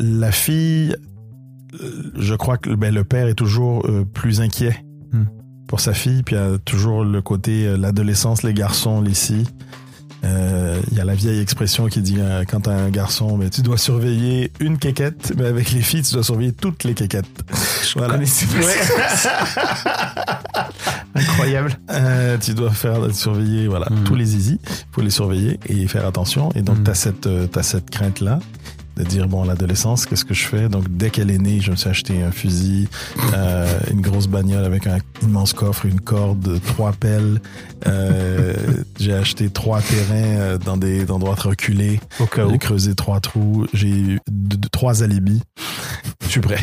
La fille, euh, je crois que ben, le père est toujours euh, plus inquiet Hmm. pour sa fille, puis il y a toujours le côté euh, l'adolescence, les garçons, les. Euh, Il y a la vieille expression qui dit quand t'as un garçon, mais tu dois surveiller une quéquette, mais avec les filles, tu dois surveiller toutes les quéquettes. Voilà. connaissais pas Incroyable. Euh, tu dois faire surveiller voilà Mhm. tous les zizi, faut les surveiller et faire attention. Et donc Mhm. t'as cette t'as cette crainte là de dire bon l'adolescence qu'est-ce que je fais? Donc dès qu'elle est née je me suis acheté un fusil euh, une grosse bagnole avec un immense coffre une corde trois pelles euh, j'ai acheté trois terrains euh, dans des endroits reculés Au cas où. j'ai creusé trois trous j'ai eu trois alibis je suis prêt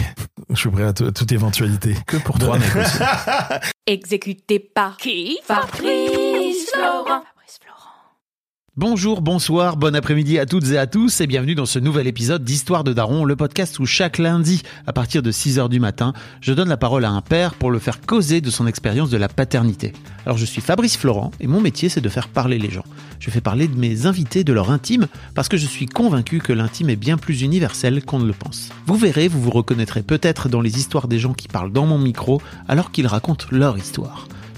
je suis prêt à tout- toute éventualité Que pour mec. aussi. Exécuté par qui? Fabrice Florent. Bonjour, bonsoir, bon après-midi à toutes et à tous et bienvenue dans ce nouvel épisode d'Histoire de Daron, le podcast où chaque lundi, à partir de 6h du matin, je donne la parole à un père pour le faire causer de son expérience de la paternité. Alors je suis Fabrice Florent et mon métier c'est de faire parler les gens. Je fais parler de mes invités de leur intime parce que je suis convaincu que l'intime est bien plus universel qu'on ne le pense. Vous verrez, vous vous reconnaîtrez peut-être dans les histoires des gens qui parlent dans mon micro alors qu'ils racontent leur histoire.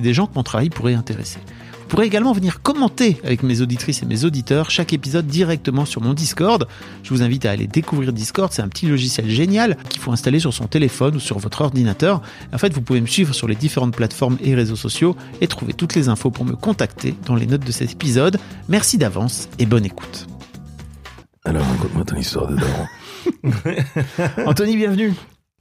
des gens que mon travail pourrait intéresser. Vous pourrez également venir commenter avec mes auditrices et mes auditeurs chaque épisode directement sur mon Discord. Je vous invite à aller découvrir Discord, c'est un petit logiciel génial qu'il faut installer sur son téléphone ou sur votre ordinateur. En fait, vous pouvez me suivre sur les différentes plateformes et réseaux sociaux et trouver toutes les infos pour me contacter dans les notes de cet épisode. Merci d'avance et bonne écoute. alors raconte-moi ton histoire de daron Anthony, bienvenue.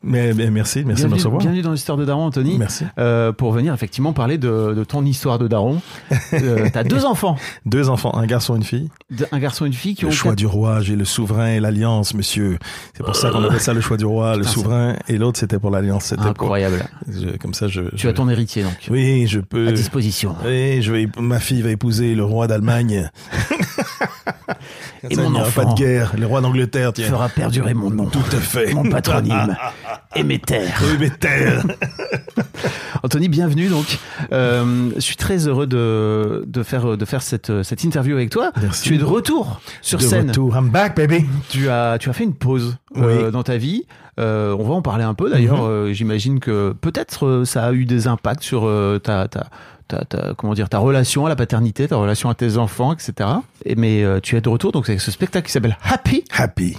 Mais, mais merci merci de me bienvenue, recevoir bienvenue dans l'histoire de Daron, Anthony. merci Euh, pour venir effectivement parler de, de ton histoire de Daron. Euh, T'as deux enfants, deux enfants un garçon et une fille un garçon et une fille qui Le ont choix quatre- du roi, j'ai le souverain et l'alliance, monsieur. C'est pour ça qu'on appelle ça le choix du roi, le souverain, et l'autre c'était pour l'alliance. C'était pour- Incroyable. je- comme ça, je. Tu je- as ton héritier donc Oui, je peux. à disposition. Oui, je vais. Ma fille va épouser le roi d'Allemagne. Et mon enfant pas de guerre. Le roi d'Angleterre, tiens. feras perdurer mon nom, Tout à fait. mon patronyme et mes terres. Oui, mais terre. Anthony, bienvenue donc. Euh, je suis très heureux de, de faire, de faire cette, cette interview avec toi. Merci. Tu es de retour sur De scène. retour. I'm back, baby. Tu as, tu as fait une pause euh, dans ta vie. Euh, on va en parler un peu d'ailleurs. Mhm. Euh, J'imagine que peut-être ça a eu des impacts sur ta, ta, ta, ta- comment dire, ta relation à la paternité, ta relation à tes enfants, etc. Et, mais euh, tu es de retour donc avec ce spectacle qui s'appelle Happy. Happy.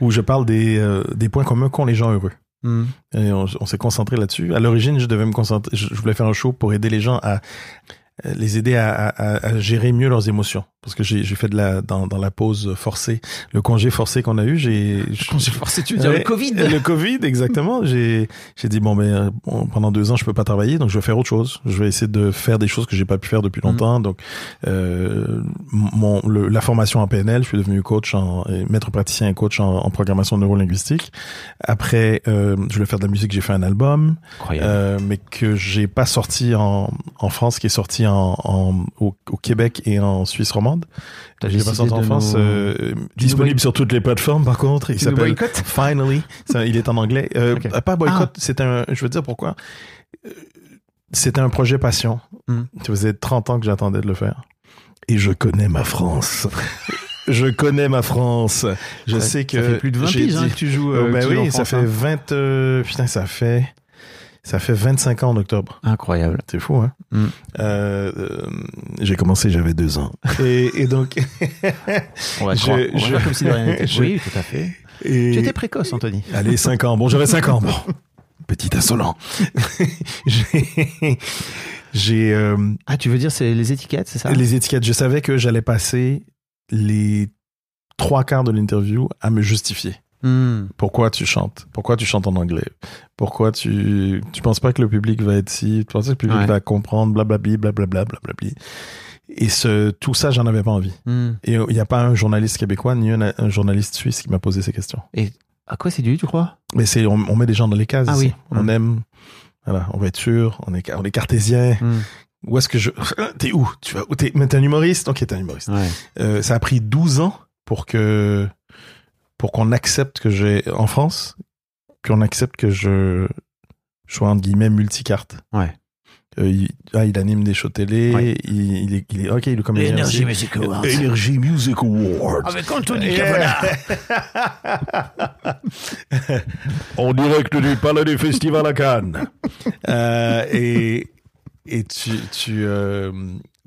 Où je parle des, euh, des points communs qu'ont les gens heureux. Hmm. Et on, on s'est concentré là-dessus. À l'origine, je devais me concentrer, je, je voulais faire un show pour aider les gens à euh, les aider à- à gérer mieux leurs émotions. Parce que j'ai fait de la dans, dans la pause forcée, le congé forcé qu'on a eu, j'ai Congé forcé, tu veux dire le Ouais, Covid? Le Covid, exactement. J'ai j'ai dit bon ben bon, pendant deux ans je peux pas travailler, donc je vais faire autre chose. Je vais essayer de faire des choses que j'ai pas pu faire depuis longtemps. Donc euh, mon le- la formation en PNL, je suis devenu coach en maître praticien et coach en, en programmation neurolinguistique. Après, euh, je voulais faire de la musique, j'ai fait un album, euh, mais que j'ai pas sorti en en France, qui est sorti en, en au, au Québec et en Suisse romande J'ai passé en de France, nous- euh, disponible sur toutes les plateformes par contre. Il s'appelle Finally. Ça, il est en anglais. Euh. Pas boycott, c'est un. Je veux dire pourquoi? Euh, C'était un projet passion. Hmm. Ça faisait 30 ans que j'attendais de le faire. Et je connais ma France. je connais ma France. Je sais que. ça fait plus de 20 j'ai piges hein, dit- que tu joues. Euh, ben que tu joues en oui, ça France, fait hein. 20. euh, putain, ça fait. Ça fait 25 ans en octobre. Incroyable. C'est fou, hein? Mm. Euh, euh, j'ai commencé, j'avais deux ans. Et, et donc. On va Je- croire, on je- comme si de rien n'était. Oui, tout à fait. et- Tu étais précoce, Anthony. Allez, 5 ans. Bon, j'avais 5 ans. Bon, petit insolent. j'ai. J'ai. euh, Ah, tu veux dire c'est les étiquettes, c'est ça? Les étiquettes. Je savais que j'allais passer les trois quarts de l'interview à me justifier. Hmm. Pourquoi tu chantes? Pourquoi tu chantes en anglais? Pourquoi tu tu penses pas que le public va être si Tu penses que le public Ouais. va comprendre blablabli blablabla blablabli Et ce tout ça, j'en avais pas envie. Hmm. Et il n'y a pas un journaliste québécois ni un, un journaliste suisse qui m'a posé ces questions. À quoi c'est dû, tu crois? Mais c'est on, on met des gens dans les cases. Ah ici. oui. On Mm. aime. Voilà, on va être sûr. On est on est cartésien. Hmm. Où est-ce que je T'es où? Tu vas où T'es mais t'es un humoriste? Ok, t'es un humoriste. Ouais. Euh, ça a pris 12 ans pour que pour qu'on accepte que j'ai en France qu'on accepte que je je sois entre guillemets multicarte. Ouais. Euh, il, ah, il anime des shows télé, Ouais. il, il est, il est, ok, il est comédien aussi. Music Awards. Energy Music Awards. Avec Anthony Yeah. en direct du Palais du Festival à Cannes. Euh, et, et tu, tu euh,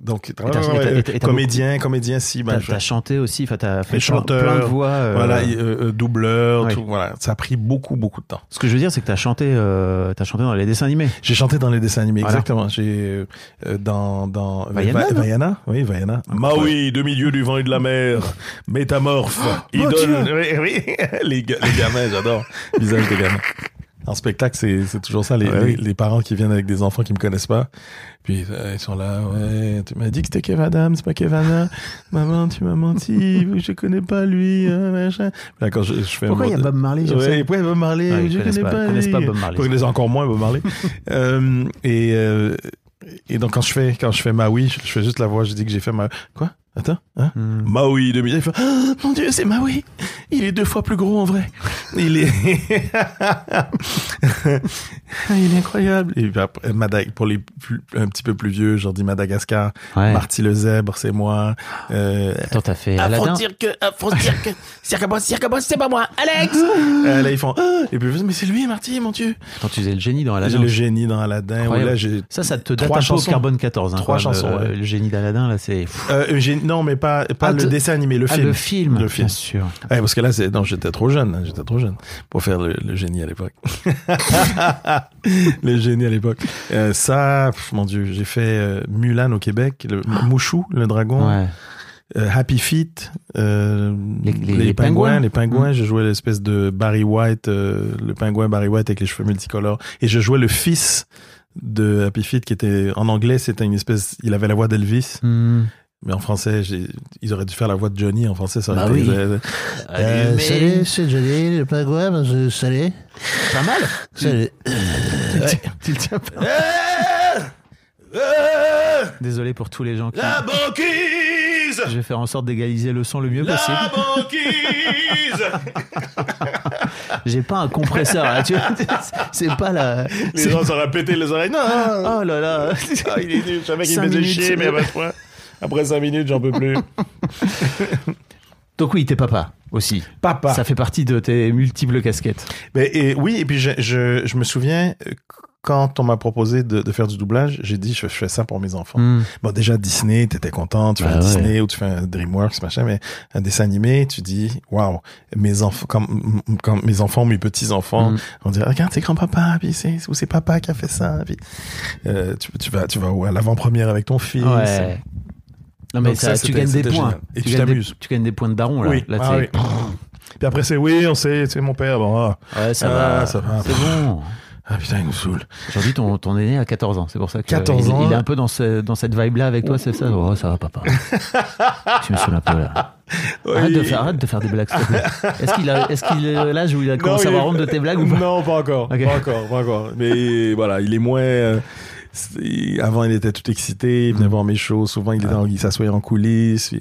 donc ouais, et et t'as comédien, comédien si, ben, T'as chanté aussi, enfin t'as fait chanteur, plein de voix. euh, voilà, euh, euh, doubleur, Ouais. tout, voilà, ça a pris beaucoup, beaucoup de temps. Ce que je veux dire, c'est que t'as chanté, euh, t'as chanté dans les dessins animés. J'ai chanté dans les dessins animés, Voilà. exactement. J'ai euh, dans dans Vaiana, Va- Vaiana, oui, Vaiana. Maui, de milieu du vent et de la mer, métamorphe, mon idole. Oui, oui. les, les gamins, j'adore. Visage des gamins. En spectacle, c'est c'est toujours ça, les, Ouais, les, oui. les parents qui viennent avec des enfants qui me connaissent pas. Puis euh, ils sont là, ouais, tu m'as dit que c'était Kev Adams, c'est pas Kev Adams. Maman, tu m'as menti, je connais pas lui, hein, machin. Là, quand je, je fais Pourquoi il y a Bob Marley je Ouais, sais ouais, Bob Marley, Ouais, ils je connais pas- pas, lui. pas Bob Marley. Ils connaissent encore moins Bob Marley. euh, et, euh, et donc quand je fais quand je fais Maui, je, je fais juste la voix, je dis que j'ai fait ma quoi? Attends, hein Hmm. Maui. Il fait Ah, mon Dieu, c'est Maui. Il est deux fois plus gros en vrai. Il est il est incroyable. Et puis après, Madag pour les plus, un petit peu plus vieux, genre dis Madagascar, Ouais. Marty le zèbre, c'est moi. Euh, Attends, t'as fait Ah, Aladdin. que, faut dire que, Boss, c'est pas moi, Alex. Euh, là ils font, ah, et puis mais c'est lui, Marty, mon Dieu. Attends, tu faisais le génie dans Aladdin. le génie dans Aladdin. Incroyable. là, Ça, ça te date Trois un peu au. Carbone 14. Hein, Trois chansons, euh, ouais. Le génie d'Aladin, là, c'est... Euh, non, mais pas pas Ah, le dessin animé, le Ah, film. le film. Le film. Bien sûr. Ouais, parce que là, c'est non, j'étais trop jeune, hein, j'étais trop jeune pour faire le, le génie à l'époque. le génie à l'époque. Euh, ça, pff, mon Dieu, j'ai fait euh, Mulan au Québec, le Mouchou, le dragon, Ouais. euh, Happy Feet, euh, Les- les- les pingouins. les pingouins. Je jouais l'espèce de Barry White, euh, le pingouin Barry White avec les cheveux multicolores, et je jouais le fils de Happy Feet qui était en anglais, c'était une espèce, il avait la voix d'Elvis. Hmm. Mais en français, ils auraient dû faire la voix de Johnny. En français, ça aurait Bah été... oui. euh, Euh, salut, c'est Johnny, le pingouin, je- salut. Pas mal. Salut. Tu le tiens pas. Désolé pour tous les gens qui... La banquise Je vais faire en sorte d'égaliser le son le mieux possible. La banquise J'ai pas un compresseur là, tu vois. C'est pas la. Les gens s'auraient pété les oreilles. Non Oh là là. Ah, il est nul. Je savais qu'il faisait minutes. chier, mais à ce point. Après 5 minutes, j'en peux plus. Donc oui, t'es papa aussi. Papa. Ça fait partie de tes multiples casquettes. Mais, et, oui, et puis je, je, je me souviens, quand on m'a proposé de, de faire du doublage, j'ai dit, je, je fais ça pour mes enfants. Hmm. Bon, déjà, Disney, t'étais content, tu fais Bah un ouais. Disney ou tu fais un DreamWorks, machin, mais un dessin animé, tu dis, waouh, mes enfants, comme, comme mes enfants, mes petits-enfants, Mm. on dirait, regarde, c'est grand-papa, puis c'est, ou c'est papa qui a fait ça, puis, euh, tu, tu vas, tu vas à l'avant-première avec ton fils. Ouais. Non mais Donc ça, ça, tu gagnes des points. génial. Et tu gagnes des- t'amuses. Tu gagnes des points de daron là. Oui. Là, Ah c'est- Puis après, c'est, oui, on sait, c'est mon père, bon, ah, Ouais, ça Ah, va. ça va. C'est bon. ah, putain, il nous saoule. Aujourd'hui, ton, ton aîné a 14 ans. C'est pour ça que 14 il, ans. il est un peu dans, ce, dans cette vibe-là avec toi, c'est ça? Oh, ça va, papa. tu me saoules un peu là. Arrête, de Oui. faire, arrête de faire des blagues, s'il te plaît. Est-ce qu'il a, est-ce qu'il est l'âge où il a commencé à avoir honte de tes blagues ou pas? Non, pas encore. Pas encore, pas encore. Mais voilà, il est moins. euh, avant, il était tout excité. Il venait voir mes shows. Souvent, il, était en- il s'assoyait en coulisses.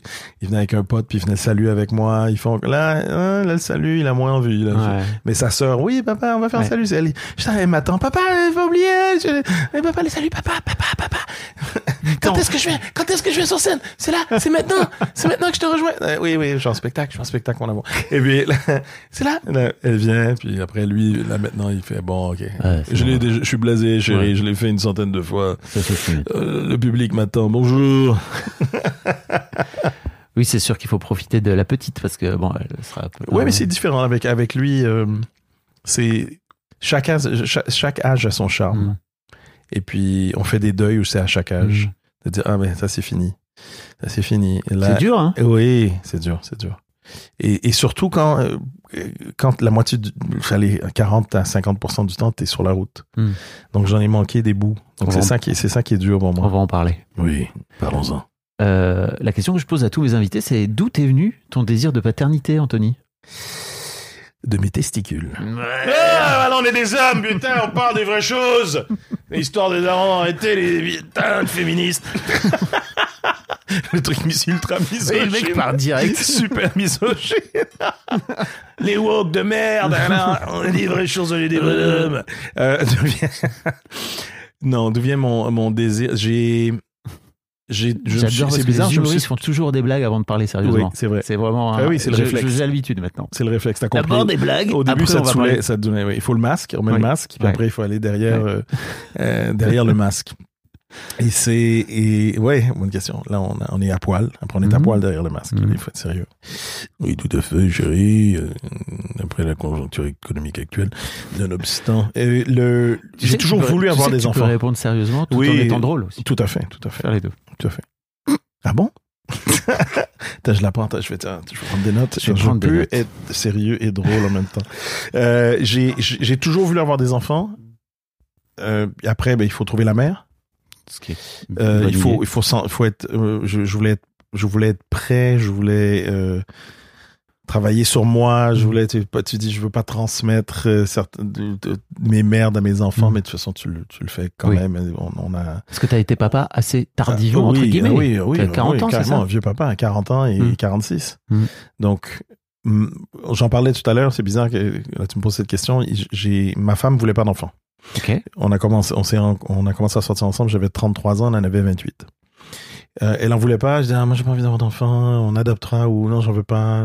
il venait avec un pote, puis il venait le saluer avec moi. Ils font là, hein, là le salut, il a moins envie. Là. Ouais. Mais sa sœur, oui, papa, on va faire un Ouais. salut. C'est Elle, Putain, elle m'attend. Papa, il faut oublier. Je... Eh, papa, les salut, papa, papa, papa. Quand est-ce que je vais, quand est-ce que je vais sur scène? C'est là, c'est maintenant, c'est maintenant que je te rejoins. Euh, oui, oui, je suis en spectacle, je suis en spectacle, mon amour. Et puis, c'est là. Là, elle vient, puis après, lui, là, maintenant, il fait, bon, ok. je l'ai suis blasé, chérie, Ouais. je l'ai fait une centaine de fois. Ça. Euh, le public m'attend, bonjour. Oui, c'est sûr qu'il faut profiter de la petite parce que bon, elle sera. un peu- Ouais, mais c'est différent avec avec lui. euh, c'est chaque âge, chaque, chaque âge a son charme. Mm. Et puis on fait des deuils aussi à chaque âge. Mm. De dire ah mais ça c'est fini, ça c'est fini. C'est dur, hein Oui, c'est dur, c'est dur. Et, et surtout quand euh, quand la moitié, du, allez, 40 à 50% du temps, t'es sur la route. Mm. Donc j'en ai manqué des bouts. Donc On c'est ça qui est, c'est ça qui est dur pour On moi. va en parler. Oui, parlons-en. Euh, la question que je pose à tous mes invités, c'est d'où t'es venu ton désir de paternité, Anthony? De mes testicules. Ah, alors on est des hommes, putain, on parle des vraies choses. L'histoire des darons, arrêtez les putain de féministes. le truc mis ultra misogyne. direct. Super misogyne. les woke de merde. alors, on est des vraies choses, on est des bonhommes. Euh, d'où vient- non, d'où vient mon, mon désir? J'ai... J'ai, je J'adore parce c'est que bizarre, les je me suis... humoristes font toujours des blagues avant de parler Oui, sérieusement. c'est vrai. c'est vraiment. Ah oui, c'est le je- réflexe. J'ai l'habitude maintenant. C'est le réflexe, t'as compris. D'abord des blagues. Au début, après, ça te va saoulait, parler. ça te donnait, oui, il faut le masque, on met Oui. le masque, puis Ouais. après, il faut aller derrière, euh, euh, derrière le masque. Et c'est, et ouais, bonne question. Là, on, a- on est à poil. Après, on est à Mhm. poil derrière le masque. Il faut être sérieux. Oui, tout à fait, chérie. euh, après la conjoncture économique actuelle, nonobstant. Et le, j'ai toujours voulu tu avoir sais que des tu enfants. peux répondre sérieusement tout Oui. en étant drôle aussi. Tout à fait, tout à fait, Faire les deux. Tout à fait. Ah bon? Attends, je la prends, je vais, tiens, je vais prendre des notes. Je Je, peux être sérieux et drôle en même temps. Euh, j'ai, toujours voulu avoir des enfants. Euh, après, ben, il faut trouver la mère. Euh, il faut, il faut, il faut être. euh, je, je voulais être, je voulais être prêt. Je voulais travailler sur moi. Je voulais. Tu, tu dis, je veux pas transmettre euh, certaines de- de- mes merdes à mes enfants, Mm. mais de toute façon, tu le, tu le fais quand Oui. même. On, on a. Parce que t'as été papa assez tardivement, Ah, entre oui, guillemets. ah Oui, oui, T'as 40 oui, ans, c'est ça un vieux papa à 40 ans et Mm. 46. Mm. Donc, mm, j'en parlais tout à l'heure, c'est bizarre que là, tu me poses cette question. J'ai, ma femme voulait pas d'enfant. Ok. On a commencé, on on a commencé à sortir ensemble, j'avais 33 ans, elle en avait 28. Euh, elle en voulait pas, je disais, ah, moi j'ai pas envie d'avoir d'enfant, on adoptera ou non, j'en veux pas.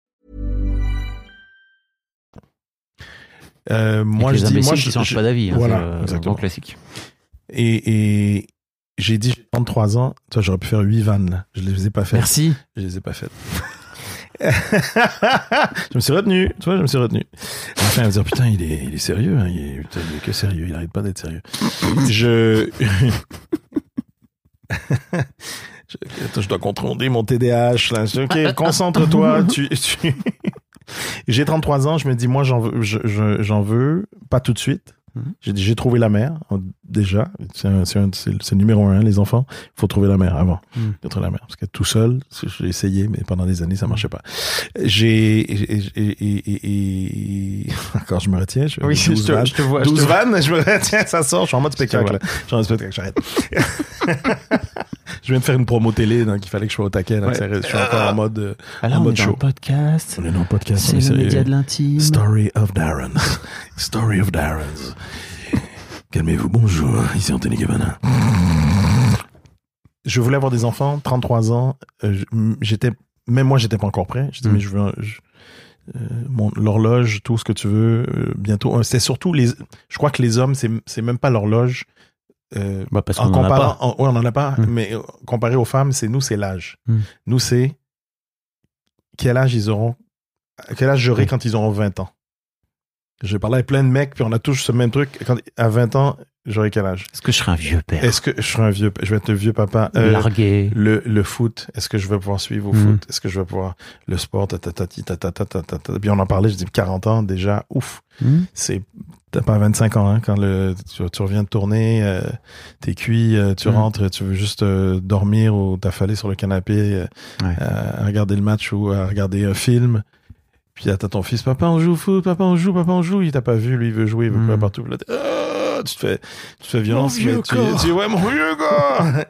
Euh, moi, je dis, moi, qui je, changent je- pas d'avis. hein, voilà, c'est le exactement. classique. Et, et j'ai dit, j'ai 33 ans, toi, j'aurais pu faire 8 vannes, là. Je les ai pas faites. Merci. Je les ai pas faites. je me suis retenu, tu vois, je me suis retenu. À la fin, elle va dire, putain, il est, il est sérieux, hein, il, est, putain, il est que sérieux, il arrête pas d'être sérieux. je... je... Attends, je dois contrôler mon TDAH, là. Je Ok, concentre-toi, tu... tu... J'ai 33 ans, je me dis, moi, j'en veux, je- je- j'en veux, pas tout de suite. Mhm. J'ai dit, j'ai trouvé la mère, déjà. C'est le numéro un, les enfants. Il faut trouver la mère avant de trouver la mère. Parce que tout seul, j'ai essayé, mais pendant des années, ça marchait pas. J'ai, et, encore, je me retiens. Je, 12 vannes. te vois. 12 vannes, je me retiens, ça sort, je suis en mode spectacle. Je suis en mode spectacle, j'arrête. je viens de faire une promo télé, donc il fallait que je sois au taquet, donc je suis encore en mode, euh, on mode show. podcast. On est dans le podcast, C'est est le média de l'intime. Story of Darren. Story of Darren. Calmez-vous, bonjour, ici Anthony Cavana. Je voulais avoir des enfants, 33 ans. euh, j'étais, même moi, j'étais pas encore prêt. Je dis, Mm. mais je veux, un- je- euh, mon, l'horloge, tout ce que tu veux, euh, bientôt. C'est surtout les, je crois que les hommes, c'est, c'est même pas l'horloge. Bah, parce en qu'on en a comparant, pas. en- ouais, on en a pas, Mm. mais comparé aux femmes, c'est nous, c'est l'âge. Mm. Nous, c'est quel âge ils auront, quel âge j'aurai quand ils auront 20 ans. J'ai parlé avec plein de mecs, puis on a tous ce même truc. Quand, à 20 ans, j'aurai quel âge? Est-ce que je serai un vieux père? Est-ce que je serai un vieux, je vais être un vieux papa Euh, Largué. le, le foot, est-ce que je vais pouvoir suivre au Mm. foot? Est-ce que je vais pouvoir le sport? Tatatati, tatatata, Puis on en parlait, je dis 40 ans déjà, ouf, Hmm. c'est t'as pas 25 ans hein, quand le tu, tu reviens de tourner, euh, t'es cuit, euh, tu Mm. rentres, tu veux juste euh, dormir ou t'affaler sur le canapé, euh, Ouais. à regarder le match ou à regarder un film. Puis là, t'as ton fils, papa, on joue au foot, papa, on joue, papa, on joue. Il t'a pas vu, lui, il veut jouer, il veut Mm. courir partout. Là, t'es, Ah, tu te fais, tu te fais violence, vieux tu, corps. tu dis, ouais, mon vieux gars!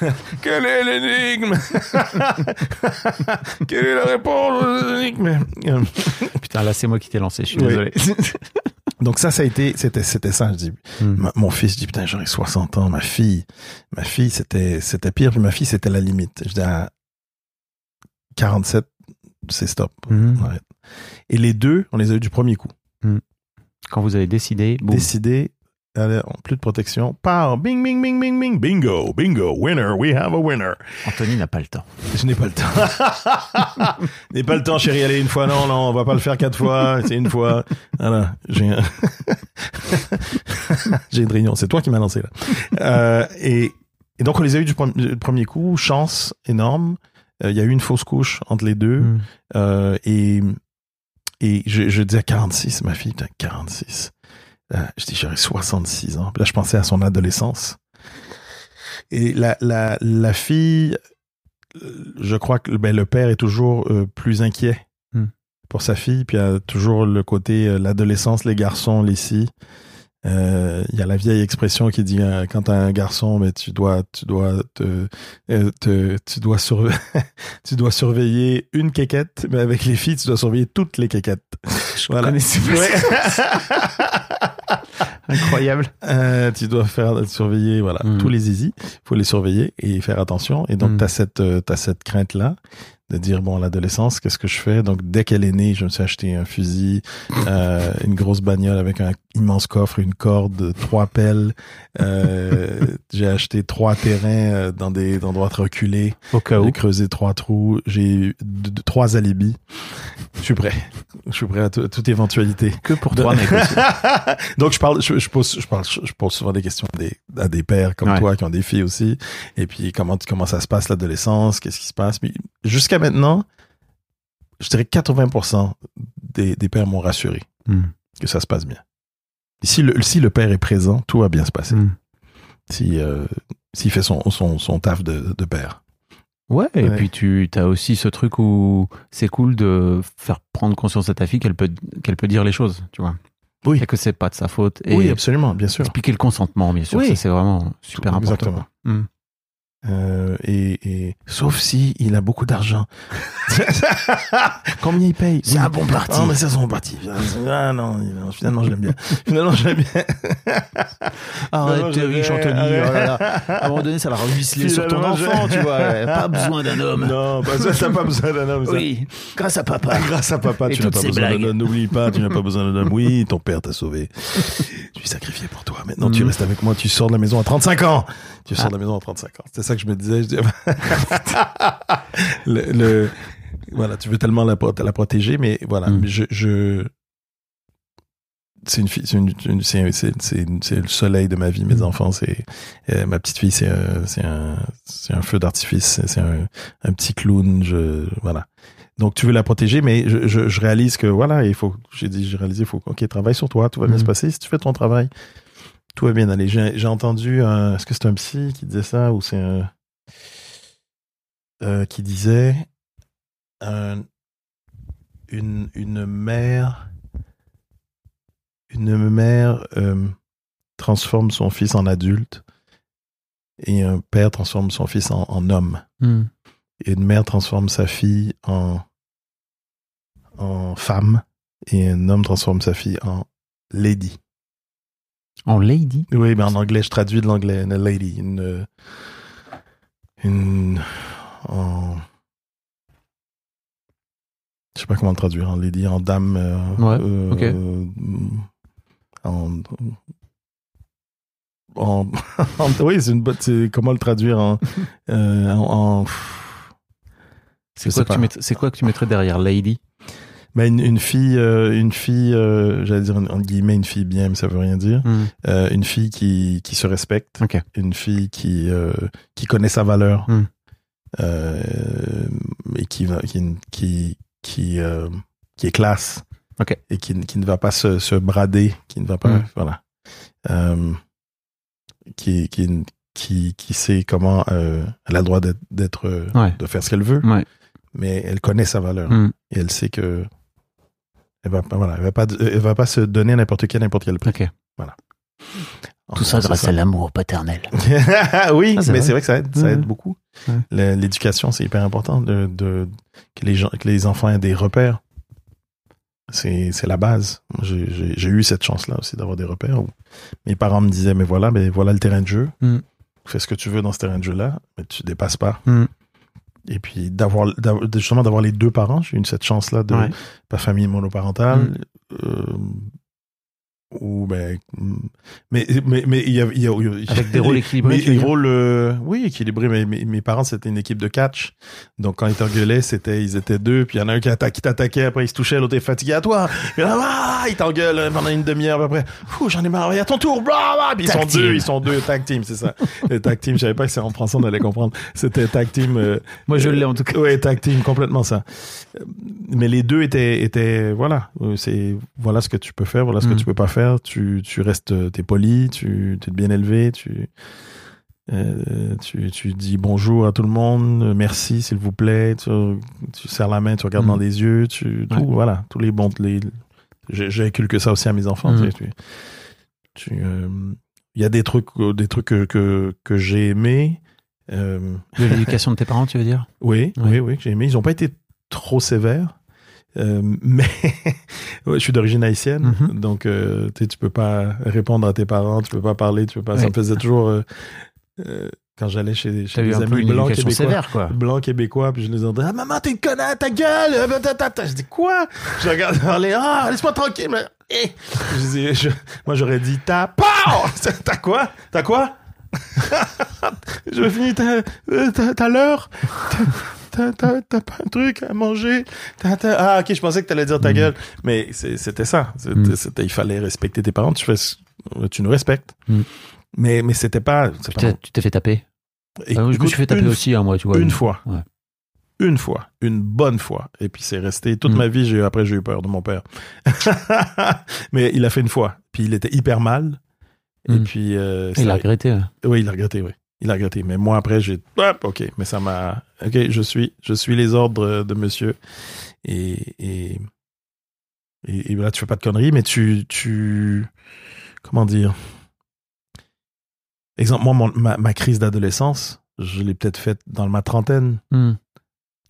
Quelle est l'énigme? Quelle est la réponse aux énigmes? Putain, là, c'est moi qui t'ai lancé, je suis Oui. désolé. Donc ça, ça a été, c'était, c'était ça. Je dis. Ma- mon fils dit putain j'aurai 60 ans ma fille ma fille c'était c'était pire puis ma fille c'était la limite je dis à 47 c'est stop. On arrête. Et les deux on les a eu du premier coup. Quand vous avez décidé, décidé allez, plus de protection par bing bing bing bing bing bingo bingo winner we have a winner. Anthony n'a pas le temps. je n'ai pas le temps. N'ai pas le temps chérie allez une fois non non on va pas le faire quatre fois c'est une fois. Voilà j'ai un... j'ai une réunion c'est toi qui m'as lancé là. Euh, et, et donc on les a eu du, du premier coup chance énorme. Euh, il y a eu une fausse couche entre les deux. Hmm. Euh, et et je, je disais 46 ma fille putain 46 Euh, je dis j'aurais 66 ans. Puis là je pensais à son adolescence. Et la la la fille euh, je crois que ben, le père est toujours euh, plus inquiet Hmm. pour sa fille. Puis il y a toujours le côté l'adolescence les garçons les filles Euh, il y a la vieille expression qui dit euh, quand t'as un garçon mais tu dois tu dois te, euh, te- tu dois surve- tu dois surveiller une quéquette mais avec les filles tu dois surveiller toutes les quéquettes Je Voilà. connaissais. Incroyable. Euh, tu dois faire surveiller voilà Mm. tous les zizi faut les surveiller et faire attention et donc Mm. t'as cette t'as cette crainte là de dire bon l'adolescence qu'est-ce que je fais? Donc dès qu'elle est née je me suis acheté un fusil euh, une grosse bagnole avec un immense coffre une corde trois pelles euh, j'ai acheté trois terrains euh, dans des endroits reculés. Au cas où. j'ai creusé trois trous. J'ai eu trois alibis je suis prêt je suis prêt à tout- toute éventualité Que pour toi, donc je parle, je, je pose, je parle, je pose souvent des questions à des, à des pères comme Ouais. toi qui ont des filles aussi. Et puis comment comment ça se passe l'adolescence, qu'est-ce qui se passe? Mais jusqu'à maintenant, je dirais 80% des, des pères m'ont rassuré Hmm. que ça se passe bien. Si le si le père est présent, tout va bien se passer. Hmm. Si euh, s'il fait son son son taf de, de père. Ouais, et puis tu as aussi ce truc où c'est cool de faire prendre conscience à ta fille qu'elle peut, qu'elle peut dire les choses, tu vois. Oui. Et que c'est pas de sa faute. Et oui, absolument, bien sûr. expliquer le consentement, bien sûr. Oui. Ça, c'est vraiment super Tout- important. exactement. Euh, et, et sauf si il a beaucoup d'argent. Combien il paye? C'est un bon parti. Ah, mais c'est son parti. Ah non, non, finalement je l'aime bien. Finalement je l'aime bien. Arrête, Anthony. arrête. oh là là. À un moment donné, ça va ruisseler sur ton enfant, tu vois. Pas besoin d'un homme. Non, pas ça, t'as pas besoin d'un homme. ça. Oui, grâce à papa. Grâce à papa, Et tu n'as pas besoin d'un homme. N'oublie pas, tu n'as pas besoin d'un homme. Oui, ton père t'a sauvé. Je suis sacrifié pour toi. Maintenant, tu Mm. restes avec moi. Tu sors de la maison à 35 ans. Tu sors Ah. de la maison à 35 ans. C'est ça que je me disais. Je dis, le, le- voilà, tu veux tellement la, pro- la protéger, mais voilà, Mm. je, je, c'est une fille, c'est une, c'est, c'est, le soleil de ma vie. Mes Mm. enfants, c'est euh, ma petite fille, c'est un, c'est un, c'est un feu d'artifice, c'est, un, un petit clown. Je, voilà. Donc tu veux la protéger, mais je, je, je réalise que voilà, il faut. J'ai dit, j'ai réalisé, il faut. Ok, travaille sur toi, tout va bien Mm. se passer. Si tu fais ton travail, tout va bien aller. J'ai, j'ai entendu, est-ce que c'est un psy qui disait ça ou c'est un euh, qui disait un- une une mère une mère euh, transforme son fils en adulte et un père transforme son fils en, en homme Hmm. et une mère transforme sa fille en en femme et un homme transforme sa fille en lady En lady Oui, mais en anglais, je traduis de l'anglais. Une lady. Une. Une. En. Je sais pas comment le traduire. En lady, en dame. euh, Ouais, euh, ok. euh, en. En, oui, c'est une bonne. c'est- Comment le traduire en. en, en- C'est quoi, quoi que tu mettrais derrière lady? Mais une, une fille, euh, une fille, euh, j'allais dire en guillemets une fille bien, mais ça veut rien dire. Hmm. Euh, une fille qui, qui se respecte, une fille qui, euh, qui connaît sa valeur Mm. euh, et qui, va- qui, qui, qui, euh, qui est classe et qui, qui ne va pas se, se brader, qui ne va pas, Mm. voilà, Euh, qui, qui, qui, qui sait comment euh, elle a le droit d'être, euh, Ouais. de faire ce qu'elle veut, Ouais. mais elle connaît sa valeur Hmm. et elle sait que elle va pas, voilà, elle va pas, elle va pas se donner à n'importe qui à n'importe quel prix. En Tout ça grâce à l'amour paternel. oui, Ah, mais c'est vrai que ça aide, ça aide beaucoup. L'éducation, c'est hyper important de, de que les gens, que les enfants aient des repères. C'est la base. J'ai eu cette chance-là aussi d'avoir des repères. Où mes parents me disaient, mais voilà, mais voilà le terrain de jeu. Mm. Fais ce que tu veux dans ce terrain de jeu-là, mais tu dépasses pas. Et puis d'avoir justement d'avoir les deux parents, j'ai eu cette chance-là de Ouais. pas famille monoparentale. Mm. euh, ou ben, mais mais mais il y a, il y a- Avec des rôles équilibrés, mais rôles, euh, oui, équilibrés. Mais mes, mes parents, c'était une équipe de catch. Donc, quand ils t'engueulaient, c'était, ils étaient deux. Puis, il y en a un qui, atta- qui t'attaquait. Après, il se touchait. L'autre est fatigué à toi. Ah, il t'engueule euh, pendant une demi-heure. Après, j'en ai marre. Il y a ton tour. Blah, blah. Puis, ils Tag sont team. deux. Ils sont deux. Tag team, c'est ça. Le tag team, je savais pas que c'est en français, on allait comprendre. C'était tag team. euh, Moi, je l'ai en tout cas. Ouais, tag team, complètement ça. Euh, Mais les deux étaient, étaient voilà, euh, c'est voilà ce que tu peux faire, voilà ce que Mm. tu peux pas faire. Tu, tu restes, euh, t'es poli, tu es bien élevé, tu, euh, tu, tu dis bonjour à tout le monde, euh, merci s'il vous plaît, tu, tu serres la main, tu regardes Mm. dans les yeux, tu, tout, Ouais. voilà, tous les bons, les, j'inculque ça aussi à mes enfants. Mm. tu euh, il y a des trucs, des trucs que, que, que j'ai aimés. Euh, De l'éducation de tes parents, tu veux dire? Oui, Ouais. oui, oui, que j'ai aimé. Ils n'ont pas été trop sévères. Euh, mais je suis d'origine haïtienne, Mhm. donc euh, tu peux pas répondre à tes parents, tu peux pas parler, tu peux pas. Ça me faisait toujours euh, euh, quand j'allais chez, chez des amis blancs québécois, sévère, quoi. blancs québécois, puis je les entendais ah maman t'es une connasse, ta gueule, ta, ta, ta. je dis quoi? Je regarde parler ah laisse-moi tranquille, mais, eh. je dis, je- moi j'aurais dit t'as pas, t'as quoi, t'as quoi? Je finir ta, ta, ta l'heure. T'as, pas un truc à manger? Ah, ok, je pensais que t'allais dire ta Mm. gueule. Mais c'était ça. C'était, Mm. il fallait respecter tes parents. Tu fais, tu nous respectes. Mm. Mais, mais c'était pas. Tu t'es- fait taper Et- Ah, Je me suis fait taper une, aussi, hein, moi, tu vois. Une fois. Ouais. Une fois. Une bonne fois. Et puis c'est resté toute ma vie. J'ai, après, j'ai eu peur de mon père. mais il a fait une fois. Puis il était hyper mal. Et puis. euh, Il a regretté. ouais. oui, il a regretté, oui. Il a regretté. Mais moi, après, j'ai. Hop, ok. Mais ça m'a. Ok, je suis. Je suis les ordres de monsieur. Et. Et, et, et là, tu fais pas de conneries, mais tu. tu comment dire? Exemple, moi, mon- ma, ma crise d'adolescence, je l'ai peut-être faite dans ma trentaine. Hmm.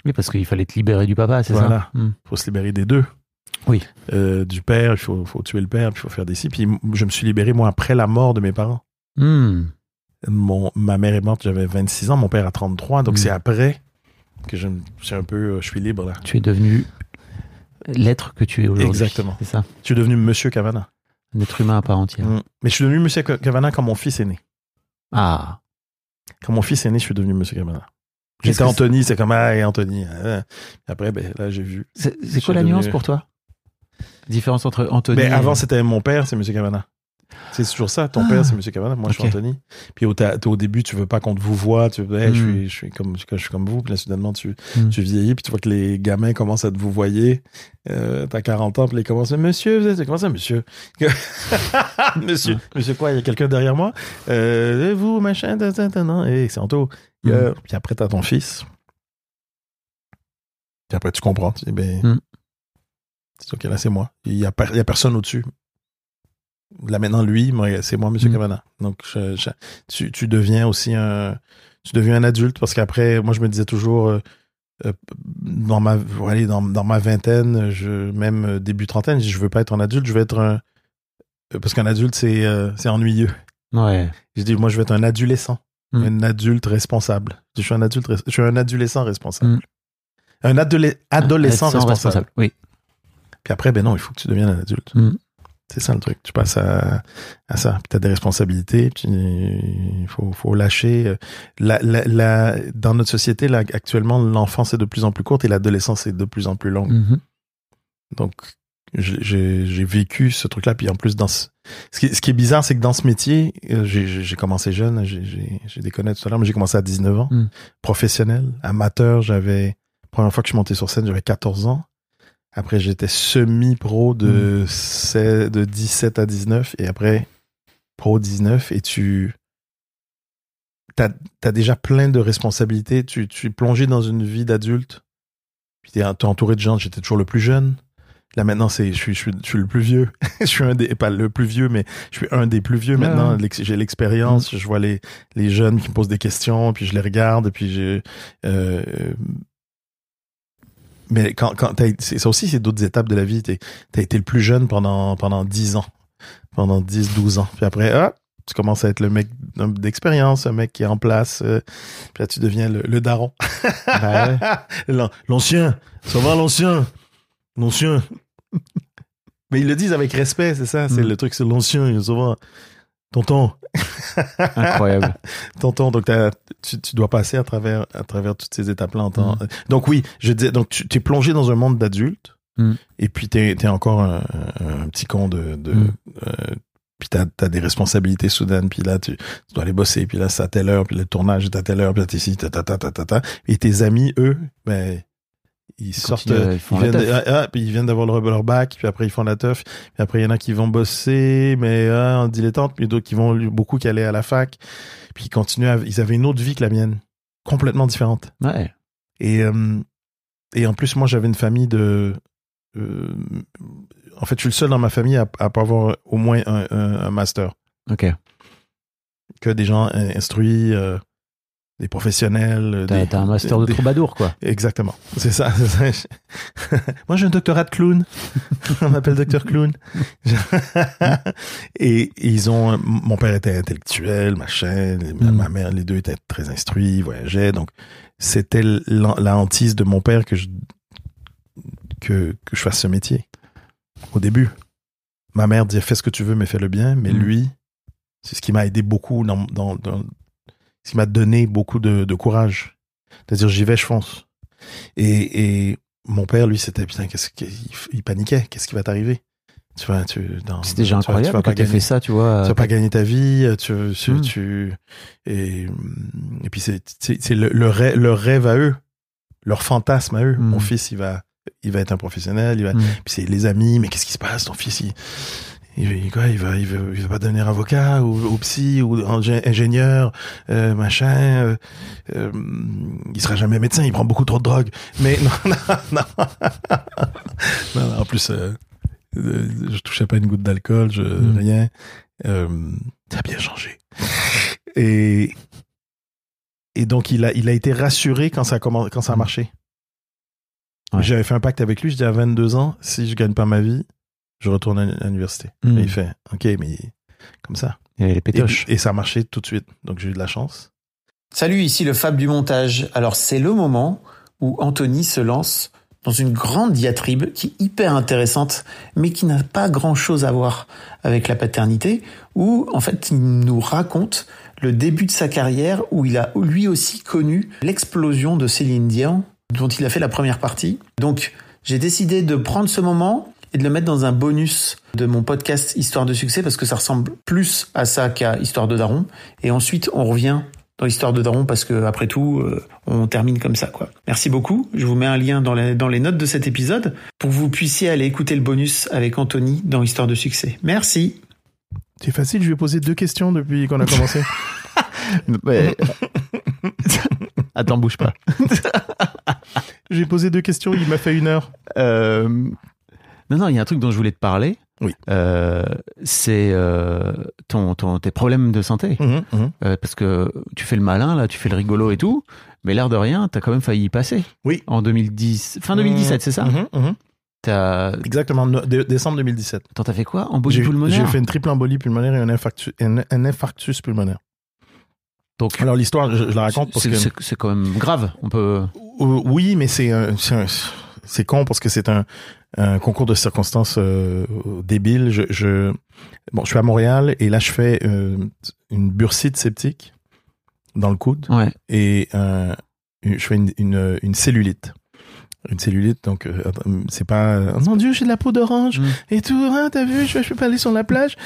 Oui, parce qu'il fallait te libérer du papa, c'est Voilà. ça Hmm. Il faut se libérer des deux. Oui. Euh, du père, il faut, faut tuer le père, puis il faut faire des si. Puis je me suis libéré, moi, après la mort de mes parents. Hmm. Mon, ma mère est morte, j'avais 26 ans, mon père a 33, donc Mm. c'est après que je, un peu, euh, je suis libre là. Tu es devenu l'être que tu es aujourd'hui. Exactement. C'est ça. Je suis devenu Monsieur Cavana. Un être humain à part entière. Mm. Mais je suis devenu Monsieur Ca- Cavana quand mon fils est né. Ah. Quand mon fils est né, je suis devenu Monsieur Cavana. J'étais Anthony, c'est comme ah, et Anthony. hein. Après, ben, là, j'ai vu. C'est quoi la devenu- nuance pour toi? Différence entre Anthony Mais et- avant, c'était mon père, c'est Monsieur Cavana. C'est toujours ça. Ton Ah. père, c'est Monsieur Cavana. Moi, je suis Anthony. Puis au, début, tu veux pas qu'on te vous voit. Tu veux, hey, je, suis, je, suis comme, je suis comme vous. Puis là, soudainement, tu, Mm. tu vieillis. Puis tu vois que les gamins commencent à te vous voyer. Euh, T'as 40 ans. Puis ils commencent Monsieur, vous êtes. Comment ça, monsieur Monsieur, monsieur quoi Il y a quelqu'un derrière moi? Euh, et Vous, machin. non. Hey, c'est Anto. Mm. Puis après, t'as ton fils. Puis après, tu comprends. Tu dis, ben. C'est ok, là, c'est moi. Il y a, y a personne au-dessus. Là, maintenant, lui, c'est moi, Monsieur Mm. Cavana. Donc, je- je- tu, tu deviens aussi un. Tu deviens un adulte parce qu'après, moi, je me disais toujours. euh, euh, dans ma allez, dans, dans ma vingtaine, je, même euh, début trentaine, je veux pas être un adulte, je veux être un, parce qu'un adulte c'est euh, c'est ennuyeux. Ouais. Je dis moi je vais être un adolescent, Mm. un adulte responsable. Je suis un adulte, je suis un adolescent responsable. Mm. Un adole- adolescent sans responsable. Oui. Puis après ben non, il faut que tu deviennes un adulte. C'est ça le truc. Tu passes à, à ça. Puis t'as des responsabilités. Il faut, faut lâcher. La, la, la, dans notre société, là, actuellement, l'enfance est de plus en plus courte et l'adolescence est de plus en plus longue. Mhm. Donc, j'ai- vécu ce truc-là. Puis en plus, dans ce, ce, qui, ce qui est bizarre, c'est que dans ce métier, euh, j'ai- commencé jeune. J'ai déconné tout à l'heure, mais j'ai commencé à 19 ans. Mm. Professionnel, amateur. J'avais, première fois que je suis monté sur scène, j'avais 14 ans. Après, j'étais semi-pro de, 16 de 17 à 19 et après, pro 19. Et tu as, déjà plein de responsabilités. Tu, tu es plongé dans une vie d'adulte. Puis tu es entouré de gens. J'étais toujours le plus jeune. Là, maintenant, c'est, je suis, je suis, je suis le plus vieux. je suis un des, pas le plus vieux, mais je suis un des plus vieux Ouais, maintenant. ouais. J'ai l'expérience. Je vois les, les jeunes qui me posent des questions, puis je les regarde, puis j'ai, euh, mais quand, quand ça aussi, c'est d'autres étapes de la vie. T'as été le plus jeune pendant, pendant 10 ans. Pendant 10, 12 ans. Puis après, ah, tu commences à être le mec d'expérience, un mec qui est en place. euh, puis là, tu deviens le, le daron. L'an- L'ancien. Ça va, l'ancien? L'ancien. Mais ils le disent avec respect, c'est ça? C'est Mm. le truc, c'est l'ancien. Va. Tonton. Incroyable. Tonton, donc tu, tu dois passer à travers, à travers toutes ces étapes-là. temps- Donc oui, je dis, donc tu es plongé dans un monde d'adultes, Mm. et puis t'es es encore un, un petit con de, de Mm. euh, puis t'as as des responsabilités soudaines, puis là tu, tu dois aller bosser, puis là c'est à telle heure, puis le tournage est à telle heure, puis là t'es ici, ta ta ta ta ta ta. Et tes amis, eux, ben ils sortent, ils viennent, de- ah, ah, puis ils viennent d'avoir leur, leur bac, puis après ils font la teuf, puis après il y en a qui vont bosser, mais ah, en dilettante, puis d'autres qui vont beaucoup qui allaient à la fac, puis ils continuent, à- ils avaient une autre vie que la mienne, complètement différente. Ouais. Et, euh, et en plus, moi, j'avais une famille de. euh, en fait, je suis le seul dans ma famille à, à pas avoir au moins un, un- un master. Ok. Que des gens in- instruits, euh, des professionnels. T'as des- t'as un master de des- troubadour, quoi. Exactement. C'est ça. c'est ça. Moi, j'ai un doctorat de clown. On m'appelle docteur clown. et ils ont. Mon père était intellectuel, machin. Ma, Mm. ma mère, les deux étaient très instruits, voyageaient. Donc, c'était la hantise de mon père que je que, que je fasse ce métier. Au début, ma mère disait fais ce que tu veux, mais fais-le bien. Mais Mm. lui, c'est ce qui m'a aidé beaucoup dans, dans, dans- ce qui m'a donné beaucoup de, de courage. C'est-à-dire, j'y vais, je fonce. Et, et mon père, lui, c'était putain, qu'est-ce qu'il il paniquait. Qu'est-ce qui va t'arriver? Tu vas, tu, C'est déjà tu vas- tu incroyable vas que pas gagner- fait ça, tu vois. tu vas pas gagner ta vie, tu, tu, Mm. tu- et, et puis c'est, c'est, c'est le, le, rêve, leur rêve à eux, leur fantasme à eux. Mm. Mon fils, il va, il va être un professionnel, il va, Mm. puis c'est les amis, mais qu'est-ce qui se passe, ton fils, il, il, quoi, il va, il va, il va pas devenir avocat ou, ou psy ou ingé- ingénieur, euh, machin, euh, euh, il sera jamais médecin, il prend beaucoup trop de drogue. Mais non, non, non. Non, non, en plus, euh, euh, je touchais pas une goutte d'alcool, je, Mm. rien. Ça a bien changé. Et, et donc, il a, il a été rassuré quand ça a, commen- quand ça a Mm. marché. Ouais. J'avais fait un pacte avec lui, je dis à 22 ans, si je gagne pas ma vie, je retourne à l'université. Mm. Et il fait, ok, mais comme ça. Et les Et, pétoches. et ça a marché tout de suite. Donc j'ai eu de la chance. Salut, ici le Fab du montage. Alors c'est le moment où Anthony se lance dans une grande diatribe qui est hyper intéressante, mais qui n'a pas grand-chose à voir avec la paternité, où en fait il nous raconte le début de sa carrière, où il a lui aussi connu l'explosion de Céline Dion, dont il a fait la première partie. Donc j'ai décidé de prendre ce moment et de le mettre dans un bonus de mon podcast Histoire de succès, parce que ça ressemble plus à ça qu'à Histoire de Daron. Et ensuite on revient dans l'histoire de Daron parce que après tout, euh, on termine comme ça, quoi. Merci beaucoup. Je vous mets un lien dans les, dans les notes de cet épisode pour que vous puissiez aller écouter le bonus avec Anthony dans Histoire de succès. Merci. C'est facile, je lui ai posé deux questions depuis qu'on a commencé. Ouais. Attends, bouge pas. J'ai posé deux questions, il m'a fait une heure. Euh, Non, non, il y a un truc dont je voulais te parler. Oui. Euh, c'est euh, ton, ton, tes problèmes de santé. Mhm, mhm. Euh, parce que tu fais le malin, là, tu fais le rigolo et tout. Mais l'air de rien, t'as quand même failli y passer. Oui. En 2010, fin 2017, c'est ça? Mhm. T'as, Exactement, dé- décembre 2017. attends, t'as fait quoi? Embolie pulmonaire? j'ai fait une triple embolie pulmonaire et un infarctus, un, un infarctus pulmonaire. Donc, Alors l'histoire, je, je la raconte parce que c'est- quand même grave. On peut. Oui, mais c'est un- c'est con parce que c'est un, un concours de circonstances euh, débile. Je, je bon, je suis à Montréal et là je fais euh, une bursite septique dans le coude Ouais. et euh, je fais une, une, une cellulite. Une cellulite, donc c'est pas oh mon Dieu j'ai de la peau d'orange Mm. et tout, hein, t'as vu, je, je peux pas aller sur la plage.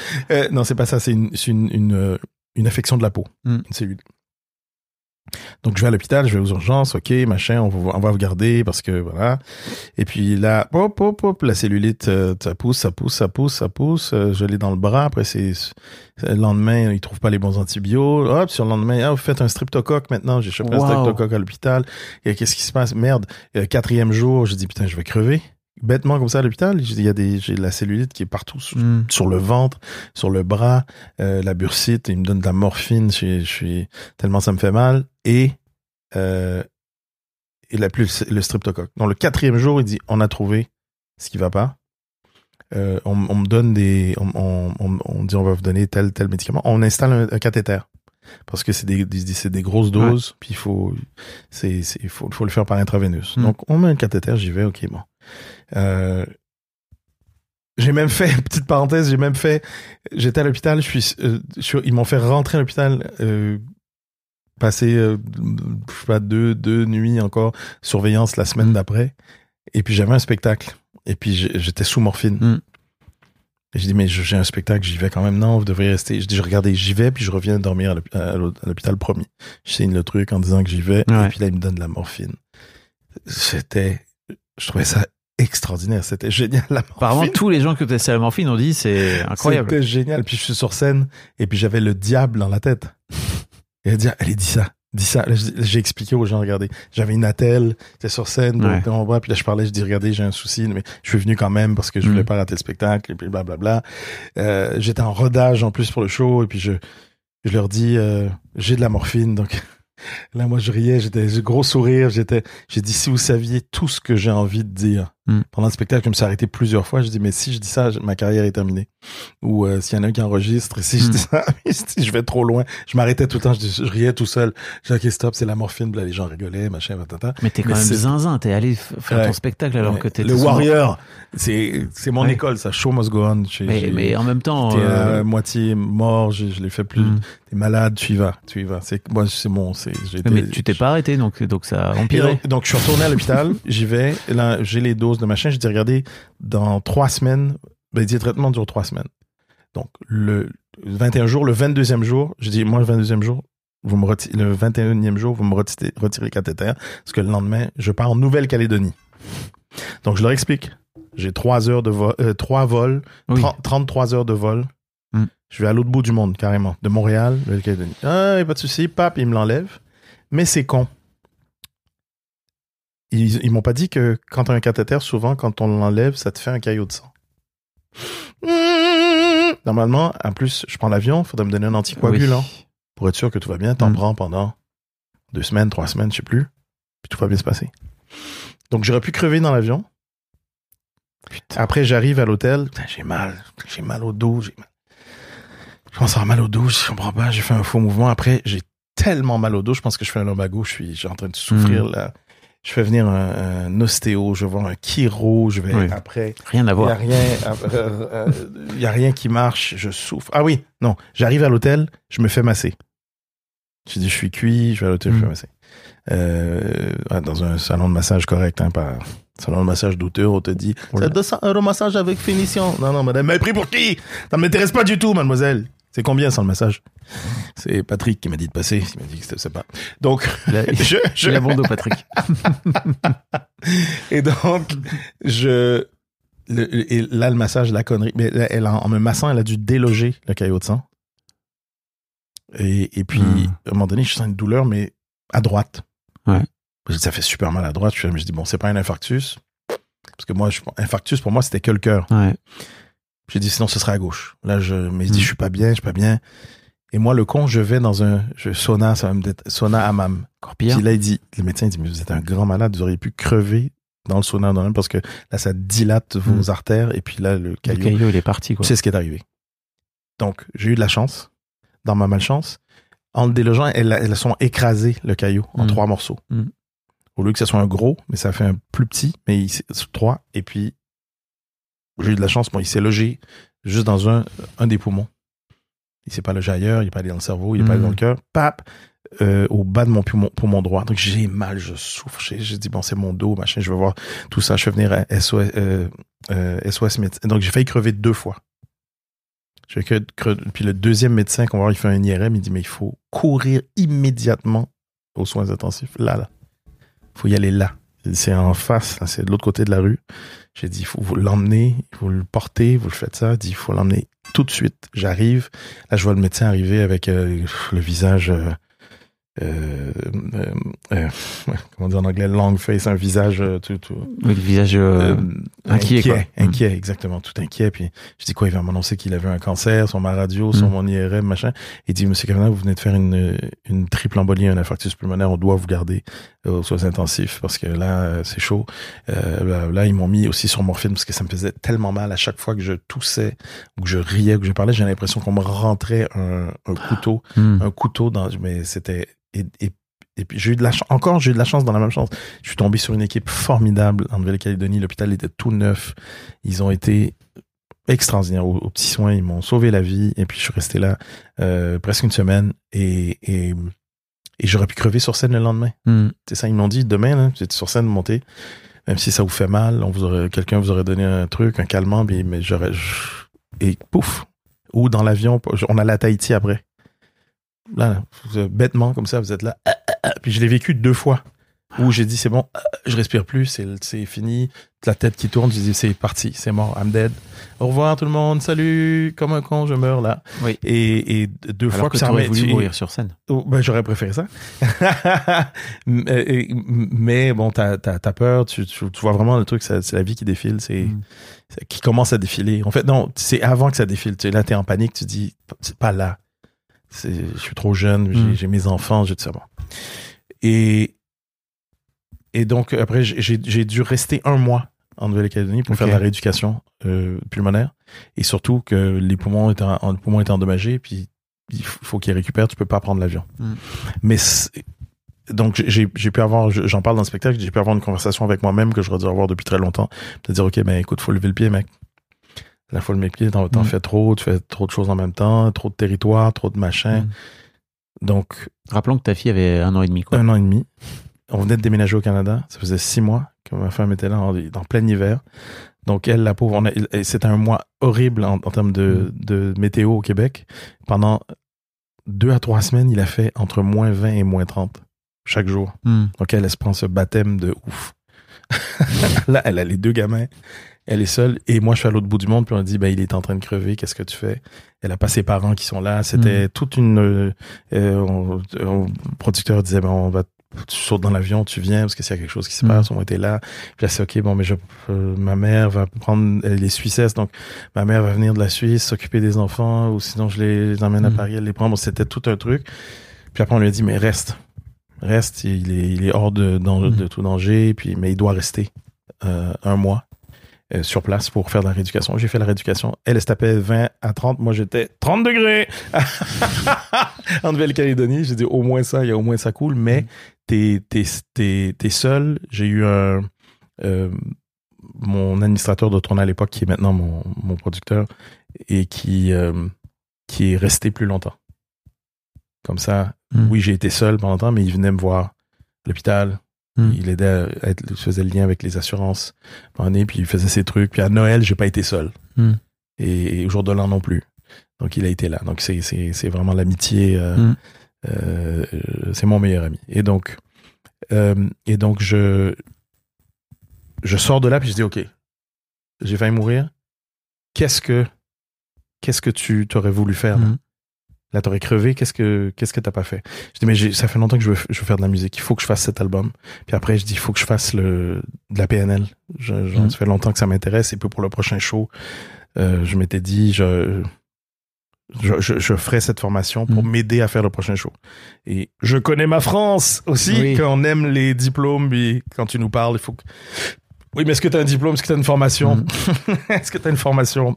Non, c'est pas ça, c'est une, une, une, une affection de la peau, Mm. une cellulite. Donc je vais à l'hôpital, je vais aux urgences, ok, machin, on va, on va regarder parce que voilà. Et puis là, hop, hop, hop, la cellulite, euh, ça pousse, ça pousse, ça pousse, ça pousse. euh, je l'ai dans le bras. Après, c'est le lendemain, ils trouvent pas les bons antibiotiques. Hop, sur le lendemain, ah, vous faites un streptocoque maintenant. J'ai chopé Wow. un streptocoque à l'hôpital. Et qu'est-ce qui se passe? Merde. Euh, quatrième jour, je dis putain, je vais crever. Bêtement comme ça à l'hôpital. Il y a des, j'ai de la cellulite qui est partout sur- Mm. sur le ventre, sur le bras, euh, la bursite, il me donne de la morphine, je, suis- je suis tellement ça me fait mal et euh, et la plus le streptocoque. Dans le quatrième jour, il dit on a trouvé ce qui va pas. Euh, on, on me donne des, on, on, on- on dit on va vous donner tel tel médicament. On installe un, un cathéter parce que c'est des, des des grosses doses puis il faut c'est faut, faut le faire par intraveineuse. Mm. Donc on met un cathéter, j'y vais, ok bon. Euh, j'ai même fait, petite parenthèse, j'ai même fait, j'étais à l'hôpital, je suis, euh, ils m'ont fait rentrer à l'hôpital, euh, passer, euh, je sais pas, deux, deux nuits encore, surveillance la semaine Mm. d'après. Et puis j'avais un spectacle. Et puis j'étais sous morphine. Mm. Et je dis, mais j'ai un spectacle, j'y vais quand même. Non, vous devriez rester. Je dis, regardez, j'y vais, puis je reviens dormir à l'hôp- à l'hôp- à l'hôpital promis. Je signe le truc en disant que j'y vais. Ouais. Et puis là, il me donne de la morphine. C'était, je trouvais ça extraordinaire. C'était génial, la morphine. Apparemment, tous les gens qui ont testé la morphine ont dit c'est incroyable. C'était génial. Puis je suis sur scène et puis j'avais le diable dans la tête. Et elle dit, allez, dis ça. Dis ça. J'ai expliqué aux gens, regardez, j'avais une attelle, j'étais sur scène, donc, Ouais. dans mon bras, puis là, je parlais, je dis, regardez, j'ai un souci, mais je suis venu quand même parce que je voulais Mm. pas rater le spectacle, et puis blablabla. Euh, j'étais en rodage en plus pour le show, et puis je, je leur dis, euh, j'ai de la morphine, donc là, moi, je riais, j'étais, j'ai gros sourire, j'étais, j'ai dit, si vous saviez tout ce que j'ai envie de dire Mm. pendant le spectacle, je me suis arrêté plusieurs fois, je dis, mais si je dis ça, ma carrière est terminée. Ou euh, s'il y en a un qui enregistre, si je Mm. dis ça, si je vais trop loin, je m'arrêtais tout le temps, je, dis- je riais tout seul. Je dis, ok, stop, c'est la morphine, là, les gens rigolaient, machin, patata. Mais t'es quand Mais même zinzin, t'es allé faire Ouais. ton spectacle alors Ouais. que t'étais le sous- Warrior, c'est c'est mon Ouais. école, ça. Show must go on. Mais, en même temps, T'es euh, à moitié mort, je, je l'ai fait plus. mm. T'es malade, tu y vas, tu y vas. C'est moi, c'est bon, c'est. mais tu t'es pas arrêté donc donc ça a empiré. donc, donc, je suis retourné à l'hôpital, j'y vais, là, j'ai les doses de machin, j'ai dit, regardez, dans trois semaines, ben, il dit, le traitement dure trois semaines. Donc, le 21 jours, le 22e jour, j'ai dit, moi, le 22e jour, vous me retirez, le 21e jour, vous me retirez, retirez le cathéter, parce que le lendemain, je pars en Nouvelle-Calédonie. Donc, je leur explique. J'ai trois heures de vol, euh, trois vols, Oui. 30 33 heures de vol. Mm. Je vais à l'autre bout du monde, carrément. De Montréal, Nouvelle-Calédonie. Ah, y a pas de souci, pap, il me l'enlève. Mais c'est con. Ils, ils m'ont pas dit que quand t'as un cathéter, souvent, quand on l'enlève, ça te fait un caillot de sang. Normalement, en plus, je prends l'avion, faudrait me donner un anticoagulant Oui. pour être sûr que tout va bien. T'en Mm. prends pendant deux semaines, trois semaines, je sais plus. Puis tout va bien se passer. Donc j'aurais pu crever dans l'avion. Après, j'arrive à l'hôtel. J'ai mal. J'ai mal au dos. J'ai mal. Je commence à avoir mal au dos. Je comprends pas. J'ai fait un faux mouvement. Après, j'ai tellement mal au dos. Je pense que je fais un lumbago. Je suis, suis en train de souffrir Mm. là. Je fais venir un, un ostéo. Je vais voir un chiro. Je vais Oui. après. Rien à Il a voir. euh, euh, euh, il y a rien qui marche, je souffre. Ah oui, non, j'arrive à l'hôtel, je me fais masser. Je dis, je suis cuit, je vais à l'hôtel, je me fais masser. Euh, ouais, dans un salon de massage correct, hein, pas salon de massage d'auteur, on te dit, c'est 200 euros massage avec finition. Non, non, madame, mais pris pour qui? Ça ne m'intéresse pas du tout, mademoiselle. C'est combien sans le massage? C'est Patrick qui m'a dit de passer, il m'a dit que c'était pas. Donc, je, je, il a bon dos, Patrick. et donc, je. le- et là, le massage, la connerie. Mais là, elle, en, en me massant, elle a dû déloger le caillot de sang. Et, et puis, Hmm. à un moment donné, je sens une douleur, mais à droite. Ouais. Parce que Ça fait super mal à droite. Je, me dis, bon, c'est pas un infarctus. Parce que moi, je, infarctus, pour moi, c'était que le cœur. Ouais. J'ai dit, sinon, ce sera à gauche. Là, je me dis, Hmm. je suis pas bien, je suis pas bien. Et moi, le con, je vais dans un je, sauna, ça va me sauna hammam. Encore pire. Puis là, il dit, le médecin il dit, mais vous êtes un grand malade, vous auriez pu crever dans le sauna, dans le- parce que là, ça dilate vos artères, et puis là, le Le caillou, caillou, il est parti, quoi. c'est ce qui est arrivé. Donc, j'ai eu de la chance. Dans ma malchance, en le délogeant, elles, elles sont écrasées, le caillou, en Mm. trois morceaux. Mm. Au lieu que ce soit un gros, mais ça fait un plus petit, mais il, trois. Et puis, j'ai eu de la chance. Bon, il s'est logé juste dans un, un des poumons. Il s'est pas logé ailleurs, il n'est pas allé dans le cerveau, il n'est pas allé Mm. dans le cœur. Pap! euh, au bas de mon poumon, poumon droit. Donc, j'ai mal, je souffre. J'ai dit, bon, c'est mon dos, machin, je vais voir tout ça. Je vais venir à SOS, euh, euh, SOS médecin. Donc, j'ai failli crever deux fois. J'ai que Puis le deuxième médecin qu'on va voir, il fait un IRM, il dit, mais il faut courir immédiatement aux soins intensifs. Là, là. Il faut y aller là. C'est en face, c'est de l'autre côté de la rue. J'ai dit, il faut vous l'emmener, faut le porter, vous le faites ça. Il dit, il faut l'emmener tout de suite. J'arrive. Là, je vois le médecin arriver avec euh, le visage... euh, euh, euh, euh, comment dire en anglais, long face, un visage euh, tout, tout Oui, le visage euh, euh, inquiet, quoi. inquiet, inquiet, exactement, tout inquiet. Puis je dis quoi, il va m'annoncer qu'il avait un cancer sur ma radio, sur Mm. mon IRM, machin. Il dit, Monsieur Kavanagh, vous venez de faire une, une triple embolie, un infarctus pulmonaire, on doit vous garder aux soins intensifs parce que là, c'est chaud. Euh, là, là, ils m'ont mis aussi sur morphine parce que ça me faisait tellement mal à chaque fois que je toussais ou que je riais ou que je parlais, j'ai l'impression qu'on me rentrait un, un couteau hmm. un couteau dans mais c'était et, et, et puis j'ai eu de la chance encore j'ai eu de la chance dans la même chance. Je suis tombé sur une équipe formidable en Nouvelle-Calédonie l'hôpital était tout neuf. Ils ont été extraordinaires aux, aux petits soins ils m'ont sauvé la vie et puis je suis resté là euh, presque une semaine et, et, et j'aurais pu crever sur scène le lendemain. Hmm. c'est ça ils m'ont dit demain là, vous êtes sur scène montez. Même si ça vous fait mal on vous aurait quelqu'un vous aurait donné un truc un calmant mais, mais j'aurais et pouf. Ou dans l'avion on allait à Tahiti après là, bêtement comme ça, vous êtes là. Ah, ah, ah. Puis je l'ai vécu deux fois où j'ai dit c'est bon, je respire plus, c'est fini, la tête qui tourne, j'ai dit c'est parti, c'est mort, I'm dead. Au revoir tout le monde, salut, comme un con, je meurs là. Oui. Et, et deux Alors fois que ça m'a- voulu tu- mourir sur scène. Oh, ben, j'aurais préféré ça. mais, mais bon, t'as as, peur, tu, tu, tu vois vraiment le truc, c'est la vie qui défile, c'est Mm. c'est- qui commence à défiler. En fait, non, c'est avant que ça défile. Tu là, t'es en panique, tu dis, c'est pas là. Je suis trop jeune, j'ai Mm. j'ai mes enfants, j'ai tout ça. Bon. Et, et donc, après, j'ai j'ai dû rester un mois en Nouvelle-Calédonie pour faire de la rééducation euh, pulmonaire. Et surtout que les poumons étaient, en- les poumons étaient endommagés, puis il faut qu'ils récupèrent, tu peux pas prendre l'avion. Mm. Mais donc j'ai j'ai pu avoir, je- j'en parle dans le spectacle, j'ai pu avoir une conversation avec moi-même que j'aurais dû avoir depuis très longtemps. Te dire, ok, ben écoute, faut lever le pied, mec. La faut lever le pied, t'en t'en Mm. fais trop, tu fais trop de choses en même temps, trop de territoire, trop de machin. Mm. Donc Rappelons que ta fille avait un an et demi, quoi. un an et demi. On venait de déménager au Canada. Ça faisait six mois que ma femme était là en, en plein hiver. Donc elle, la pauvre, c'était un mois horrible en, en termes de, de météo au Québec. Pendant deux à trois semaines, il a fait entre moins 20 et moins 30 chaque jour. Hmm. Donc elle, elle se prend ce baptême de ouf. là, elle a les deux gamins. Elle est seule. Et moi, je suis à l'autre bout du monde. Puis on dit, ben, il est en train de crever. Qu'est-ce que tu fais? Elle a pas ses parents qui sont là. C'était toute une, euh, euh, on- on- le producteur disait, ben, on va, tu sautes dans l'avion, tu viens, parce que s'il y a quelque chose qui se Mm. passe, on était là. Puis là, c'est OK, bon, mais je, euh, ma mère va prendre, elle est suissesse, donc ma mère va venir de la Suisse, s'occuper des enfants, ou sinon je les, les emmène à Mm. Paris, elle les prend. Bon, c'était tout un truc. Puis après, on lui a dit, mais reste. Reste, il est, il est hors de, danger- Mm. de tout danger, puis, mais il doit rester euh, un mois euh, sur place pour faire de la rééducation. J'ai fait la rééducation. Elle, elle se tapait 20 à 30. Moi, j'étais 30 degrés en Nouvelle-Calédonie. J'ai dit, au moins ça, il y a au moins ça cool, mais t'es, t'es, t'es, t'es seul. J'ai eu un, euh, mon administrateur de tournée à l'époque, qui est maintenant mon, mon producteur, et qui, euh, qui est resté plus longtemps. Comme ça, Mm. oui, j'ai été seul pendant longtemps, mais il venait me voir à l'hôpital. Mm. Il aidait à être, il faisait le lien avec les assurances. pendant l'année, puis il faisait ses trucs. Puis à Noël, j'ai pas été seul. Mm. Et, et au jour de l'an non plus. Donc il a été là. Donc c'est, c'est, c'est vraiment l'amitié. euh, Mm. euh, euh, c'est mon meilleur ami. Et donc, euh, et donc je, je sors de là, puis je dis, OK, j'ai failli mourir. Qu'est-ce que, qu'est-ce que tu t'aurais voulu faire? là? Là, t'aurais crevé, qu'est-ce que qu'est-ce que t'as pas fait? Je dis mais ça fait longtemps que je veux, je veux faire de la musique. Il faut que je fasse cet album. Puis après, je dis il faut que je fasse le de la PNL. Je, je- Mhm. Ça fait longtemps que ça m'intéresse. Et puis pour le prochain show, euh, je m'étais dit je je, je, je ferai cette formation pour Mhm. m'aider à faire le prochain show. Et je connais ma France aussi. Oui. Quand on aime les diplômes, puis quand tu nous parles, il faut que Oui, mais est-ce que tu as un diplôme? Est-ce que tu as une formation? Mm. Est-ce que tu as une formation?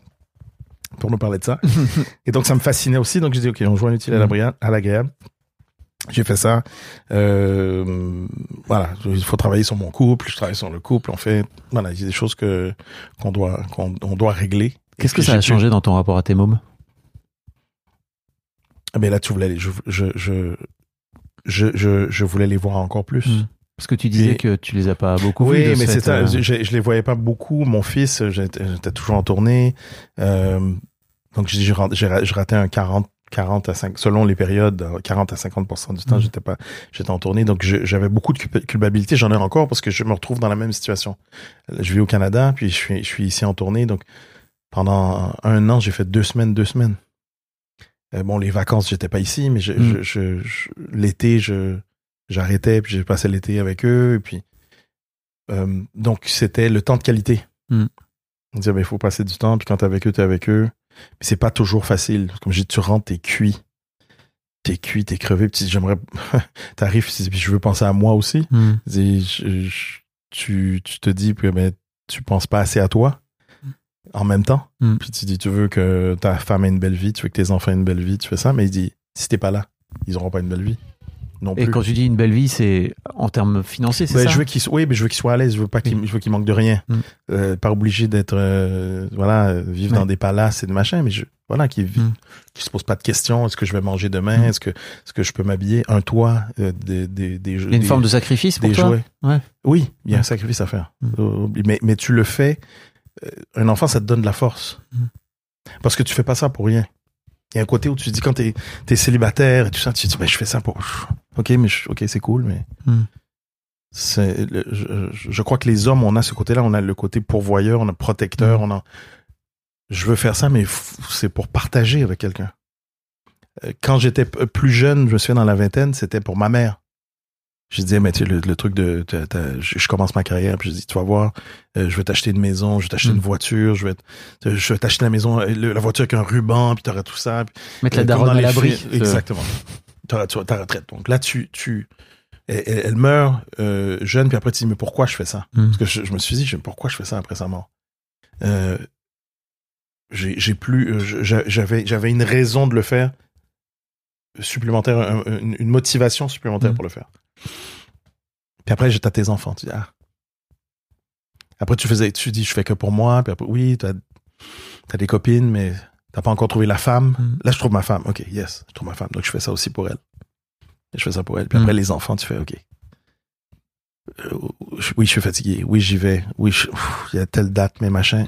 Pour nous parler de ça Et donc, ça me fascinait aussi. Donc, j'ai dit, OK, on joint l'utile à Mm. l'agréable-. J'ai fait ça. Euh, voilà, il faut travailler sur mon couple. Je travaille sur le couple. On fait, voilà, il y a des choses que qu'on doit qu'on on doit régler. Qu'est-ce que ça a changé dans ton rapport à tes mômes? Ah, Mais là, tu voulais, les- je, je, je, je, je, je voulais les voir encore plus. Mm. Parce que tu disais Et- que tu les as pas beaucoup vus. Oui, de mais ce c'est ça. euh, Je, je les voyais pas beaucoup. Mon fils, j'étais j'étais toujours en tournée. Euh, donc, j'ai j'ai rat- j'ai ra- je ratais un 40, 40 à 5, selon les périodes, 40 à 50% du temps, Mhm. j'étais pas, j'étais en tournée. Donc, j'avais beaucoup de culpa- culpabilité. J'en ai encore parce que je me retrouve dans la même situation. Je vis au Canada, puis je suis, je suis ici en tournée. Donc, pendant un an, j'ai fait deux semaines, deux semaines. Euh, bon, les vacances, j'étais pas ici, mais je, je, je- je- l'été, je, j'arrêtais, puis j'ai passé l'été avec eux, et puis euh, donc c'était le temps de qualité. Mm. On dit, ben, il faut passer du temps, puis quand t'es avec eux, t'es avec eux. Mais c'est pas toujours facile. Comme je dis, tu rentres, t'es cuit. T'es cuit, t'es crevé, puis tu dis, j'aimerais. T'arrives, puis je veux penser à moi aussi. mm. Tu dis, je- je- tu, tu te dis, puis ben, tu penses pas assez à toi en même temps. Mm. Puis tu dis, tu veux que ta femme ait une belle vie, tu veux que tes enfants aient une belle vie, tu fais ça, mais il dit, si t'es pas là, ils auront pas une belle vie. Non Et quand tu dis une belle vie, c'est en termes financiers, c'est Ben, ça je veux qu'il soit, oui, mais je veux qu'il soit à l'aise. Je veux pas qu'il, Oui. je veux qu'il manque de rien. Mm. Euh, pas obligé d'être, euh, voilà, euh, vivre Ouais. dans des palaces et de machin, mais je, voilà, qu'il vit, Mm. qu'il se pose pas de questions. Est-ce que je vais manger demain? Mm. Est-ce que, est-ce que je peux m'habiller? Un toit, euh, des, des, des, Il y a une forme de sacrifice pour des toi jouets. Ouais. Oui, il y a un sacrifice à faire. Mm. Mais, mais tu le fais. Un enfant, ça te donne de la force. Mm. Parce que tu fais pas ça pour rien. Il y a un côté où tu te dis quand t'es es célibataire et tout ça, tu te dis ben, je fais ça pour. Ok, mais je- ok c'est cool, mais Mm. c'est je, je- crois que les hommes, on a ce côté-là, on a le côté pourvoyeur, on a protecteur, Mm. on a. Je veux faire ça, mais c'est pour partager avec quelqu'un. Euh, Quand j'étais plus jeune, je me souviens dans la vingtaine, c'était pour ma mère. Je disais, mais tu sais, le, le truc de, je, commence ma carrière, puis je dis, tu vas voir, euh, je vais t'acheter une maison, je vais t'acheter Mm. une voiture, je vais, t- je vais t'acheter la maison, euh, le- la voiture avec un ruban, puis t'auras tout ça. puis- Mettre la euh, daronne à l'abri. Exactement. T'auras ta retraite. Donc là, tu, tu, elle, meurt euh, jeune, puis après tu dis, mais pourquoi je fais ça? Mm. Parce que je, je me suis dit, pourquoi je fais ça après sa mort? Euh, j'ai j'ai plus, euh, j'avais, j'avais une raison de le faire supplémentaire, un- un- une, une motivation supplémentaire Mm. pour le faire. Puis après, j'étais à tes enfants. Tu dis, ah. Après, tu faisais, tu dis, je fais que pour moi. Puis après, oui, t'as as des copines, mais t'as pas encore trouvé la femme. Mm. Là, je trouve ma femme. OK, yes, je trouve ma femme. Donc, je fais ça aussi pour elle. Et je fais ça pour elle. Puis Mm. après, les enfants, tu fais OK. Euh, oui, je suis fatigué. Oui, j'y vais. Oui, il y a telle date, mais machin.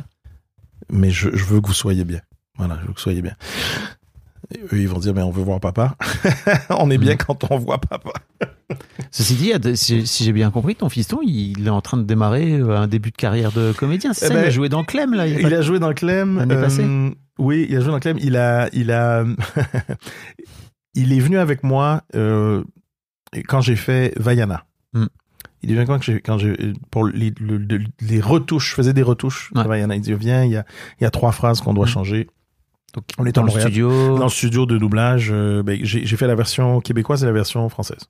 Mais je, je veux que vous soyez bien. Voilà, je veux que vous soyez bien. Et eux, ils vont dire, mais on veut voir papa. on est bien Mm. quand on voit papa. Ceci dit, si j'ai bien compris, ton fiston, il est en train de démarrer euh, un début de carrière de comédien. C'est Eh ça, ben, il a joué dans Clem, là. il a pas- joué dans Clem. L'année passée Oui, il a joué dans Clem. Il a, il a, il est venu avec moi euh, quand j'ai fait Vaiana. Hmm. Il est venu quand j'ai, quand j'ai, pour les, le- le- les retouches, je faisais des retouches Ouais. Vaiana. Il dit viens, il y a, il y a trois phrases qu'on doit Hmm. changer. Donc, On est dans le studio. Dans le studio de doublage, euh, ben, j'ai fait la version québécoise et la version française.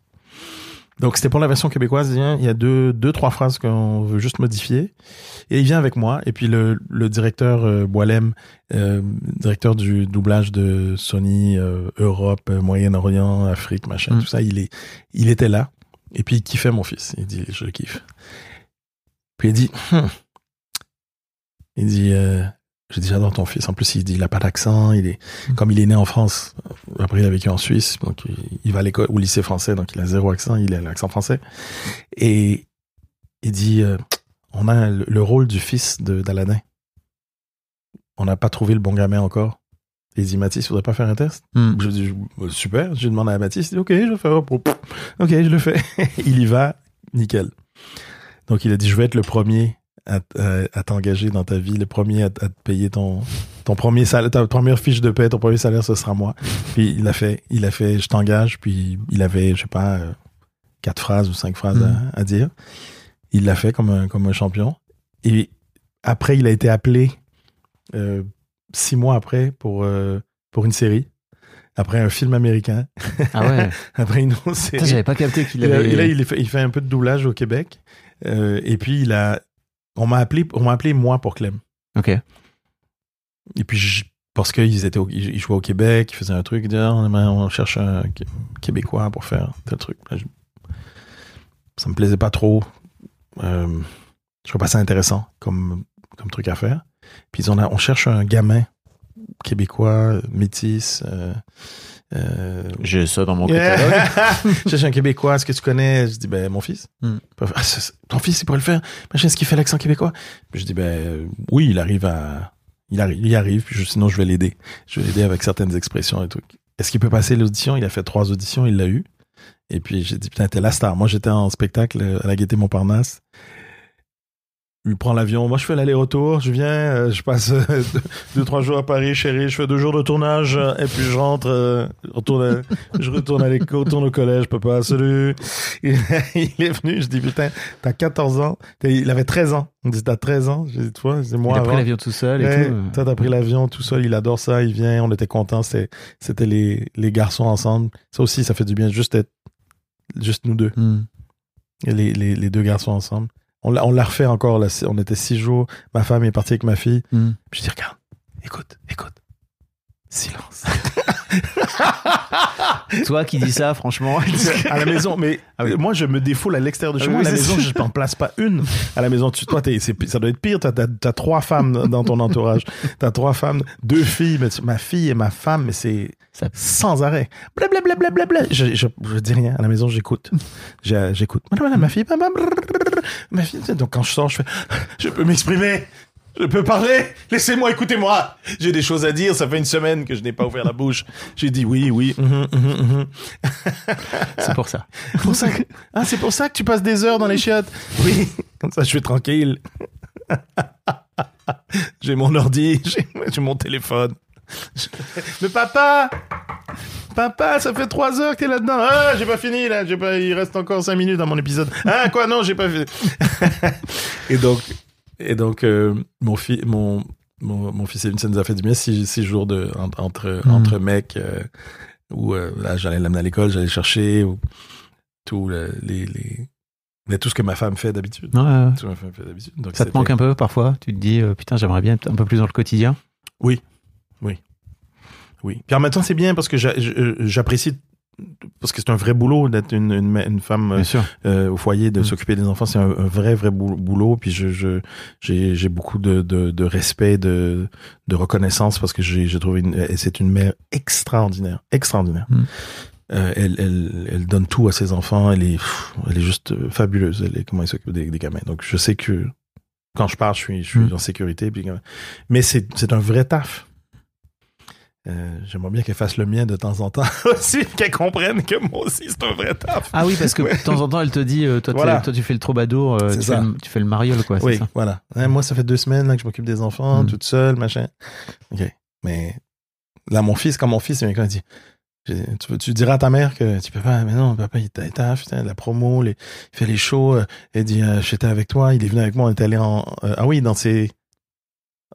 Donc c'était pour la version québécoise, il y a deux, deux, trois phrases qu'on veut juste modifier. Et il vient avec moi. Et puis le, le directeur euh, Boilem, euh, directeur du doublage de Sony euh, Europe, euh, Moyen-Orient, Afrique, machin, Mm. tout ça, il est, il était là. Et puis il kiffait mon fils. Il dit, je le kiffe. Puis il dit, Hum. il dit, euh, je dis j'adore ton fils. En plus, il dit, il a pas d'accent. Il est, Mm. comme il est né en France. Après, il a vécu en Suisse. Donc, il, il va à l'école, au lycée français. Donc, il a zéro accent. Il a l'accent français. Et il dit, euh, on a le, le rôle du fils de d'Aladin. On n'a pas trouvé le bon gamin encore. Il dit, Mathis, il faudrait pas faire un test? Hmm. Je dis, bah, super. Je demande à Mathis. Il dit, OK, je le fais. OK, je le fais. il y va. Nickel. Donc, il a dit, je vais être le premier à, à- à t'engager dans ta vie, le premier à, à te payer ton, ton premier salaire, ta première fiche de paie, ton premier salaire, ce sera moi. Puis il a fait, il a fait, je t'engage, puis il avait, je sais pas, euh, quatre phrases ou cinq phrases Mm. à, à dire. Il l'a fait comme un, comme un champion. Et après, il a été appelé euh, six mois après pour, euh, pour une série. Après un film américain. Ah ouais. Après une autre série. J'avais pas capté qu'il avait. et là, il, fait, il fait un peu de doublage au Québec. Euh, et puis, il a, On m'a appelé, on m'a appelé moi pour Clem. Ok. Et puis, je- parce qu'ils étaient, au- ils ils jouaient au Québec, ils faisaient un truc, ils disaient, Ah, on, on cherche un Qué- Québécois pour faire tel truc. Là, je- ça me plaisait pas trop. Euh, je trouvais pas ça intéressant comme, comme truc à faire. Puis ils ont, on cherche un gamin québécois, métis. Euh, euh, J'ai ça dans mon catalogue. Je cherche un Québécois, est-ce que tu connais? Je dis, ben, mon fils. Hmm. Ah, ton fils, il pourrait le faire. Machin, est-ce qu'il fait l'accent québécois? Puis je dis, ben, euh, oui, il arrive à, il arrive, il y arrive, puis je- sinon je vais l'aider. Je vais l'aider avec certaines expressions et trucs. Est-ce qu'il peut passer l'audition? Il a fait trois auditions, il l'a eu. Et puis j'ai dit, putain, t'es la star. Moi, j'étais en spectacle à la Gaîté Montparnasse. Il prend l'avion. Moi, je fais l'aller-retour. Je viens, euh, je passe euh, deux, trois jours à Paris, chérie. Je fais deux jours de tournage. euh, et puis je rentre, euh, retourne à- je retourne à l'école, retourne au collège, papa, salut. Il, il est venu, je dis, putain, t'as 14 ans. Il avait 13 ans. On dit, t'as 13 ans? J'ai dit, toi, c'est moi Il a pris l'avion tout seul et Ouais, tout. Toi, t'as pris l'avion tout seul, il adore ça, il vient, on était contents, c'était, c'était les, les garçons ensemble. Ça aussi, ça fait du bien, juste être, juste nous deux, Hmm. les, les, les deux garçons ensemble. On l'a, on l'a refait encore, là, on était six jours, ma femme est partie avec ma fille, Hmm. puis je dis, regarde, écoute, écoute, silence. Toi qui dis ça, franchement. à la maison, mais Ah oui. moi, je me défoule à l'extérieur de chez Ah moi. oui, à la maison, je n'en place pas une. À la maison, tu, toi, t'es- c'est- ça doit être pire. T'as, t'as, t'as trois femmes dans ton entourage. T'as trois femmes, deux filles, mais tu- ma fille et ma femme, mais c'est Ça- sans arrêt. Blablabla. Bla, bla, bla, bla. Je, je, je dis rien. À la maison, j'écoute. J'écoute. Madame, Ma fille, ma fille. Donc, quand je sors, je fais, je peux m'exprimer. Je peux parler? Laissez-moi, écoutez-moi J'ai des choses à dire, ça fait une semaine que je n'ai pas ouvert la bouche. J'ai dit oui, oui, mhm, mhm, mhm. C'est pour ça. Pour ça que- Ah, c'est pour ça que tu passes des heures dans les chiottes? Oui, comme ça je suis tranquille. j'ai mon ordi, j'ai j'ai mon téléphone. Mais papa, papa, ça fait trois heures que t'es là-dedans. Ah, j'ai pas fini là. J'ai pas. Il reste encore cinq minutes dans mon épisode. Ah quoi? Non, j'ai pas fini. et donc, et donc, euh, mon fils, mon, mon, mon fils et nous a fait du bien six, six jours de entre entre, Mm. entre mecs. euh, où euh, là j'allais l'amener à l'école, j'allais le chercher, ou tout le- les, les mais tout ce que ma femme fait d'habitude. Ouais. Ça te manque un peu parfois? Tu te dis, putain, j'aimerais bien être un peu plus dans le quotidien? Oui. Puis en même temps, c'est bien parce que j'apprécie parce que c'est un vrai boulot d'être une, une, une femme euh, euh, au foyer, de Mm. s'occuper des enfants, c'est un, un vrai, vrai bou- boulot. Puis je, j'ai, beaucoup de, de, de respect, de, de reconnaissance parce que j'ai, trouvé c'est une mère extraordinaire, extraordinaire. Mm. Euh, elle, elle, elle donne tout à ses enfants. Elle est, elle est juste fabuleuse. Elle est, comment elle s'occupe des, des gamins. Donc je sais que quand je pars, je suis, je suis Mm. en sécurité. Puis, mais c'est, c'est un vrai taf. Euh, j'aimerais bien qu'elle fasse le mien de temps en temps aussi, qu'elle comprenne que moi aussi c'est un vrai taf. Ah oui, parce que Ouais. de temps en temps, elle te dit, euh, toi, t'es- Voilà. toi, tu fais le troubadour, euh, tu, fais le, tu fais le mariole, quoi. Oui, ça voilà. Moi, ça fait deux semaines là, que je m'occupe des enfants, Mm. toute seule, machin. OK. Mais là, mon fils, quand mon fils, il dit, tu, diras à ta mère que tu peux pas, mais non, papa, il t'a- il taffe, putain, la promo, les, il fait les shows, il dit, j'étais avec toi, il est venu avec moi, on est allé en, ah oui, dans ces,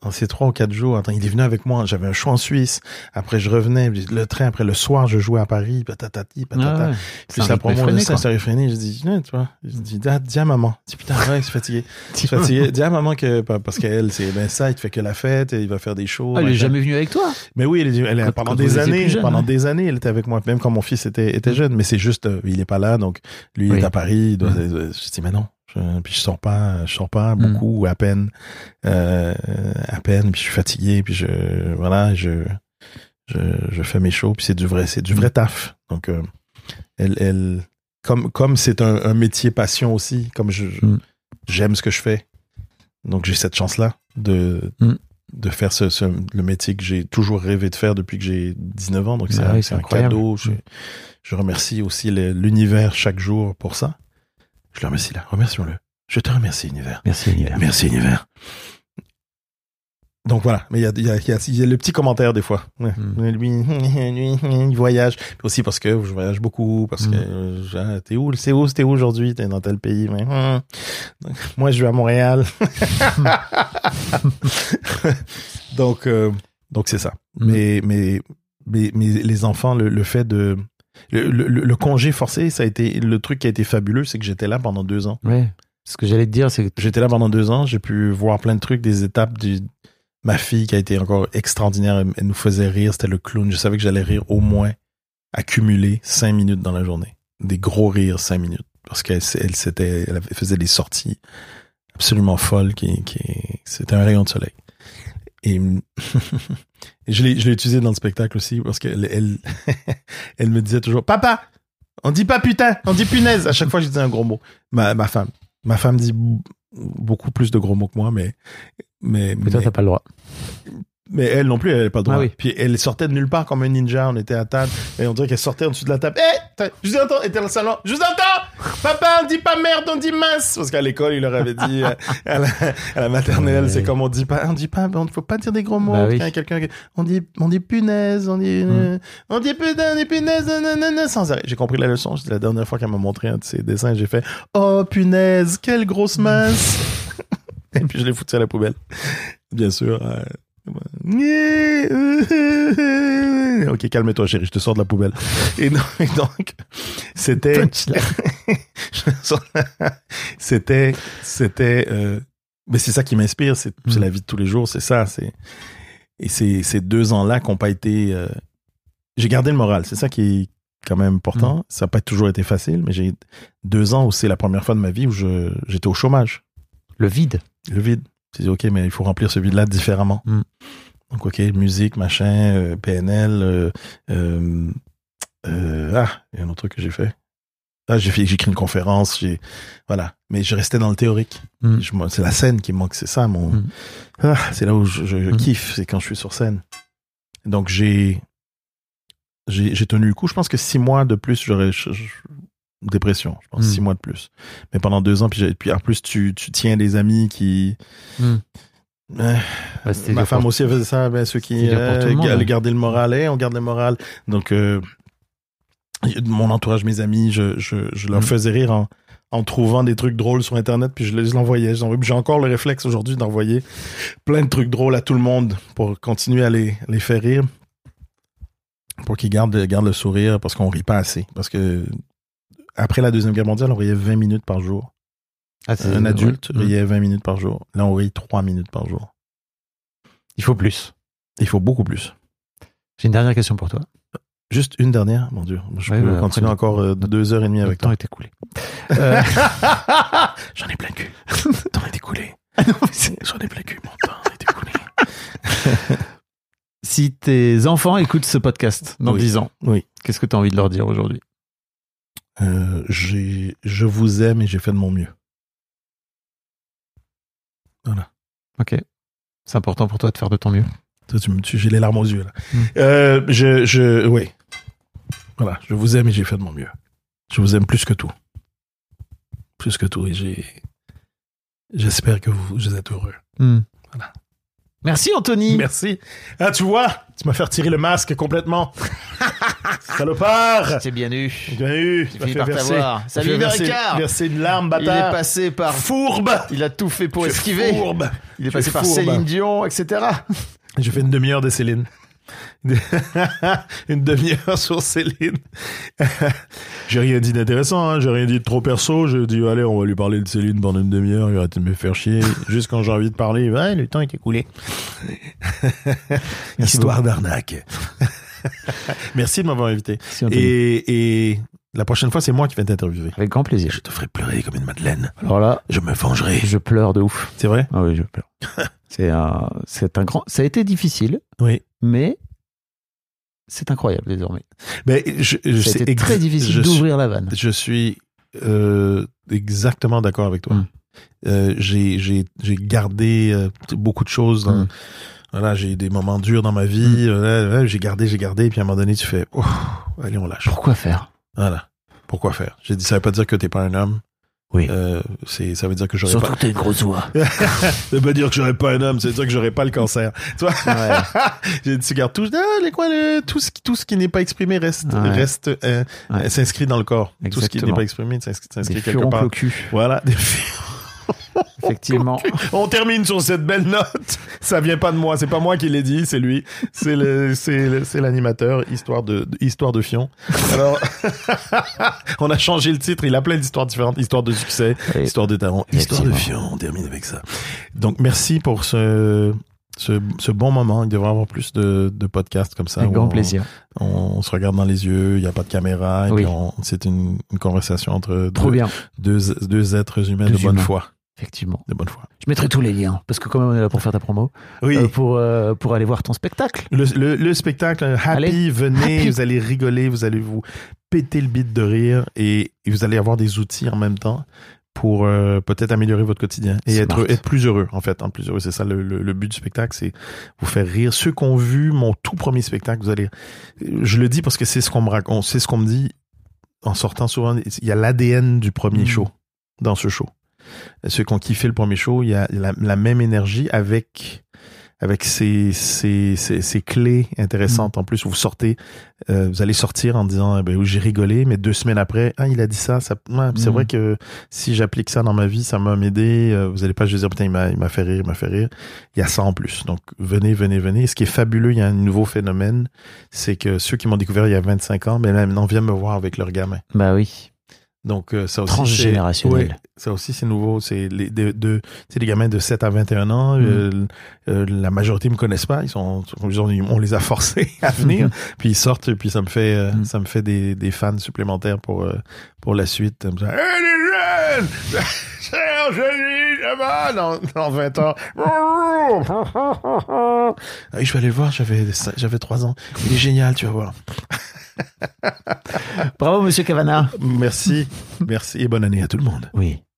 dans ces trois ou quatre jours, attends, il est venu avec moi, j'avais un show en Suisse, après je revenais, le train, après le soir, je jouais à Paris, patatati, patata. Ah ouais. Puis la promo, quoi. ça effréné. Je dis, tu vois, je dis, dis à, dis à maman. Je dis, putain, ouais, je suis fatigué. Je suis fatigué. Dis à maman que, parce qu'elle, c'est, ben, ça, il te fait que la fête, il va faire des shows. Ah, elle est jamais venue avec toi? Mais oui, elle, est- elle, Quand- pendant quand des années, jeune, pendant ouais. des années, elle était avec moi, même quand mon fils était, était jeune. Mais c'est juste, euh, il est pas là, donc lui, il Oui. est à Paris. il doit- Ouais. euh, Je dis, mais non. Je- puis je sors pas, je sors pas Mm. beaucoup, à peine, euh, à peine. Puis je suis fatigué, puis je, voilà, je, je, je fais mes shows. Puis c'est du vrai, c'est du vrai taf. Donc, euh, elle, elle, comme, comme c'est un, un métier passion aussi, comme je, je- Mm. j'aime ce que je fais. Donc j'ai cette chance-là de, Mm. de faire ce, ce- le métier que j'ai toujours rêvé de faire depuis que j'ai 19 ans. Donc c'est Ah un, oui, c'est c'est un incroyable. cadeau. Je, Mm. je remercie aussi l'univers chaque jour pour ça. Je le remercie là. Remercions-le. Je te remercie, univers. Merci, Univers. Merci, univers. Donc voilà, mais il y a, y, a, y a- il y a le petit commentaire des fois. Ouais. Mm. Lui, lui, il voyage. Puis aussi parce que je voyage beaucoup, parce Mm. que euh, ah, t'es où, c'est où, c'était où aujourd'hui, t'es dans tel pays. Mais. Donc, moi, je vais à Montréal. donc, euh, donc c'est ça. Mm. Mais, mais, mais, mais les enfants, le, le fait de le, le- le congé forcé, ça a été le truc qui a été fabuleux, c'est que j'étais là pendant deux ans. Ouais. Ce que j'allais te dire, c'est que J'étais là pendant deux ans, j'ai pu voir plein de trucs, des étapes du... Ma fille qui a été encore extraordinaire, elle, elle nous faisait rire, c'était le clown. Je savais que j'allais rire au moins, accumuler cinq minutes dans la journée. Des gros rires, cinq minutes. Parce qu'elle elle, s'était- elle avait- faisait des sorties absolument folles, qui, qui, c'était un rayon de soleil. Et je l'ai je l'ai utilisé dans le spectacle aussi, parce qu'elle elle, elle me disait toujours, papa, on dit pas putain, on dit punaise. À chaque fois, je disais un gros mot. Ma, ma femme. Ma femme dit beaucoup plus de gros mots que moi, mais, mais, mais toi, mais, t'as pas le droit. Mais elle non plus, elle n'avait pas le droit. Ah oui. Puis elle sortait de nulle part comme un ninja. On était à table et on dirait qu'elle sortait en dessous de la table. Hé, je vous entends. Elle était dans le salon. Je vous entends. Papa, on dit pas merde, on dit mince. Parce qu'à l'école, il leur avait dit euh, à, la, à la maternelle, Ouais. c'est comme on dit pas, on dit pas, on ne faut pas dire des gros mots. Bah oui. Quand il y a quelqu'un, on dit, on dit punaise, on dit, euh, on dit putain, on dit punaise, nanana, sans arrêt. J'ai compris la leçon. C'était la dernière fois qu'elle m'a montré un de ses dessins. J'ai fait, oh punaise, quelle grosse mince. et puis je l'ai foutu à la poubelle. Bien sûr. euh, Ok, calme-toi, chérie, je te sors de la poubelle. Et donc, c'était, c'était, c'était, euh, mais c'est ça qui m'inspire, c'est c'est Mm. la vie de tous les jours, c'est ça, c'est, et c'est ces deux ans-là qui n'ont pas été, euh, j'ai gardé le moral, c'est ça qui est quand même important. Ça n'a pas toujours été facile, mais j'ai deux ans où c'est la première fois de ma vie où j'étais au chômage, Le vide. le vide. J'ai dit, ok, mais il faut remplir ce vide-là différemment. Mm. Donc, ok, musique, machin, euh, PNL, euh, euh, ah, il y a un autre truc que j'ai fait. Ah, j'ai fait, j'ai écrit une conférence, j'ai, voilà. Mais je restais dans le théorique. Mm. C'est la scène qui me manque, c'est ça, mon, Mm. ah, c'est là où je, je- je kiffe, c'est quand je suis sur scène. Donc, j'ai, j'ai, tenu le coup. Je pense que six mois de plus, j'aurais, dépression. Je pense Mm. six mois de plus. Mais pendant deux ans, puis, puis en plus, tu, tu tiens des amis qui, Mm. euh, Bah, Ma femme aussi faisait ça, ben, ceux qui euh, monde, hein. gardaient le moral, eh, on garde le moral. Donc, euh, mon entourage, mes amis, je, je, je leur Mm. faisais rire en, en trouvant des trucs drôles sur Internet, puis je les envoyais. J'ai encore le réflexe aujourd'hui d'envoyer plein de trucs drôles à tout le monde pour continuer à les, les faire rire, pour qu'ils gardent, gardent le sourire, parce qu'on rit pas assez. Parce que après la Deuxième Guerre mondiale, on riait 20 minutes par jour. Ah, Un adulte ouais. riait 20 minutes par jour. Là, on rit 3 minutes par jour. Il faut plus. Il faut beaucoup plus. J'ai une dernière question pour toi. Juste une dernière, mon Dieu. Je Ouais, peux bah, continuer encore euh, deux heures et demie Le avec temps toi. est écoulé. Euh, J'en ai plein le cul. Le temps est écoulé. J'en ai plein le cul, mon temps est écoulé. si tes enfants écoutent ce podcast dans Oui. 10 ans, Oui. qu'est-ce que tu as envie de leur dire aujourd'hui? Euh, j'ai- je vous aime et j'ai fait de mon mieux. Ok. C'est important pour toi de faire de ton mieux. Toi, tu me tues, j'ai les larmes aux yeux, là. Mm. Euh, je, je, oui. Voilà, je vous aime et j'ai fait de mon mieux. Je vous aime plus que tout. Plus que tout et j'ai, j'espère que vous, vous êtes heureux. Hmm. Voilà. Merci Anthony. Merci. Ah, tu vois, tu m'as fait retirer le masque complètement. Salopard! C'est bien eu. Bien eu. J'ai fini par t'avoir. Salut verser, une larme, Il est passé par. Fourbe. Il a tout fait pour Tu esquiver. Fourbe. Il est Tu passé par fourbe. Céline Dion, etc. J'ai fait une demi-heure de Céline. une demi-heure sur Céline. j'ai rien dit d'intéressant, hein. j'ai rien dit de trop perso. J'ai dit, allez, on va lui parler de Céline pendant une demi-heure. Il va de me faire chier. Juste quand j'ai envie de parler, ouais, le temps est écoulé. Histoire d'arnaque. Merci de m'avoir invité. Et, et la prochaine fois, c'est moi qui vais t'interviewer. Avec grand plaisir. Je te ferai pleurer comme une madeleine. Alors là, Je me vengerai. je pleure de ouf. C'est vrai? Ah oui, je pleure. c'est un, c'est un grand. Ça a été difficile, Oui. mais c'est incroyable désormais. Mais je, je ex- très difficile d'ouvrir la vanne. Je suis euh, exactement d'accord avec toi. Mm. Euh, j'ai gardé euh, beaucoup de choses. Dans, Mm. Voilà, j'ai eu des moments durs dans ma vie. ouais, j'ai gardé, j'ai gardé. Puis à un moment donné, tu fais, Ouf, allez, on lâche. Pourquoi faire? Voilà. Pourquoi faire? J'ai dit, ça veut pas dire que t'es pas un homme. Oui. Euh, c'est, ça veut dire que j'aurais Surtout pas. que t'es une grosse voix. ça veut pas dire que j'aurais pas un homme. Ça veut dire que j'aurais pas le cancer. Tu vois? Ouais. J'ai dit, tu gardes tout. Ah, les quoi, le- tout ce qui, tout ce qui n'est pas exprimé reste, Ouais. reste, euh, Ouais. s'inscrit dans le corps. Tout ce qui n'est pas exprimé s'inscrit, s'inscrit Des quelque part. au cul. Voilà, des. Effectivement. On termine sur cette belle note. Ça vient pas de moi, c'est pas moi qui l'ai dit, c'est lui. C'est le, c'est, le- c'est l'animateur, histoire de, histoire de Fion. Alors, on a changé le titre. Il a plein d'histoires différentes, histoire de succès, Oui. histoire de talent, histoire de. Fion. On termine avec ça. Donc, merci pour ce, ce, ce bon moment. Il devrait y avoir plus de, de podcasts comme ça. Avec où grand on- plaisir. On, on se regarde dans les yeux, il n'y a pas de caméra, et Oui. puis on- c'est une, une conversation entre deux, bien. deux, deux êtres humains Deux de bonne humains. foi. Effectivement. De bonne foi. Je mettrai tous les liens parce que quand même on est là pour faire ta promo, Oui. euh, pour euh, pour aller voir ton spectacle. Le, le, le spectacle euh, Happy, Allez. venez, Happy. vous allez rigoler, vous allez vous péter le bit de rire et, et vous allez avoir des outils en même temps pour euh, peut-être améliorer votre quotidien et être, être plus heureux en fait, en plus heureux. C'est ça le, le, le but du spectacle, c'est vous faire rire. Ceux qui ont vu mon tout premier spectacle, vous allez, je le dis parce que c'est ce qu'on me raconte, c'est ce qu'on me dit en sortant souvent. Il y a l'ADN du premier Mm. show dans ce show. Ceux qui ont kiffé le premier show, il y a la, la même énergie avec avec ces, ces, ces, ces clés intéressantes. En plus, vous sortez, euh, vous allez sortir en disant, eh ben, j'ai rigolé, mais deux semaines après, ah, il a dit ça. ça ouais, C'est Mm. vrai que si j'applique ça dans ma vie, ça m'a m'aider. Euh, vous allez pas juste dire, putain, il m'a, il m'a fait rire, il m'a fait rire. Il y a ça en plus. Donc, venez, venez, venez. Ce qui est fabuleux, il y a un nouveau phénomène, c'est que ceux qui m'ont découvert il y a 25 ans, là, maintenant, viennent me voir avec leur gamin. Bah oui. Donc, euh, ça aussi. Transgénérationnel. c'est- ouais, ça aussi, c'est nouveau. C'est les, de, de, c'est des gamins de 7 à 21 Mm. ans. euh, euh, la majorité me connaissent pas. Ils sont, on les a forcés à venir. puis ils sortent, puis ça me fait, euh, Mm. ça me fait des, des fans supplémentaires pour, euh, pour la suite. Hey, les jeunes! Dans, dans 20 ans. Ah, je vais aller le voir, j'avais, j'avais 3 ans. Il est génial, tu vas voir. Bravo Monsieur Cavana. Merci, merci et bonne année à tout le monde. Oui.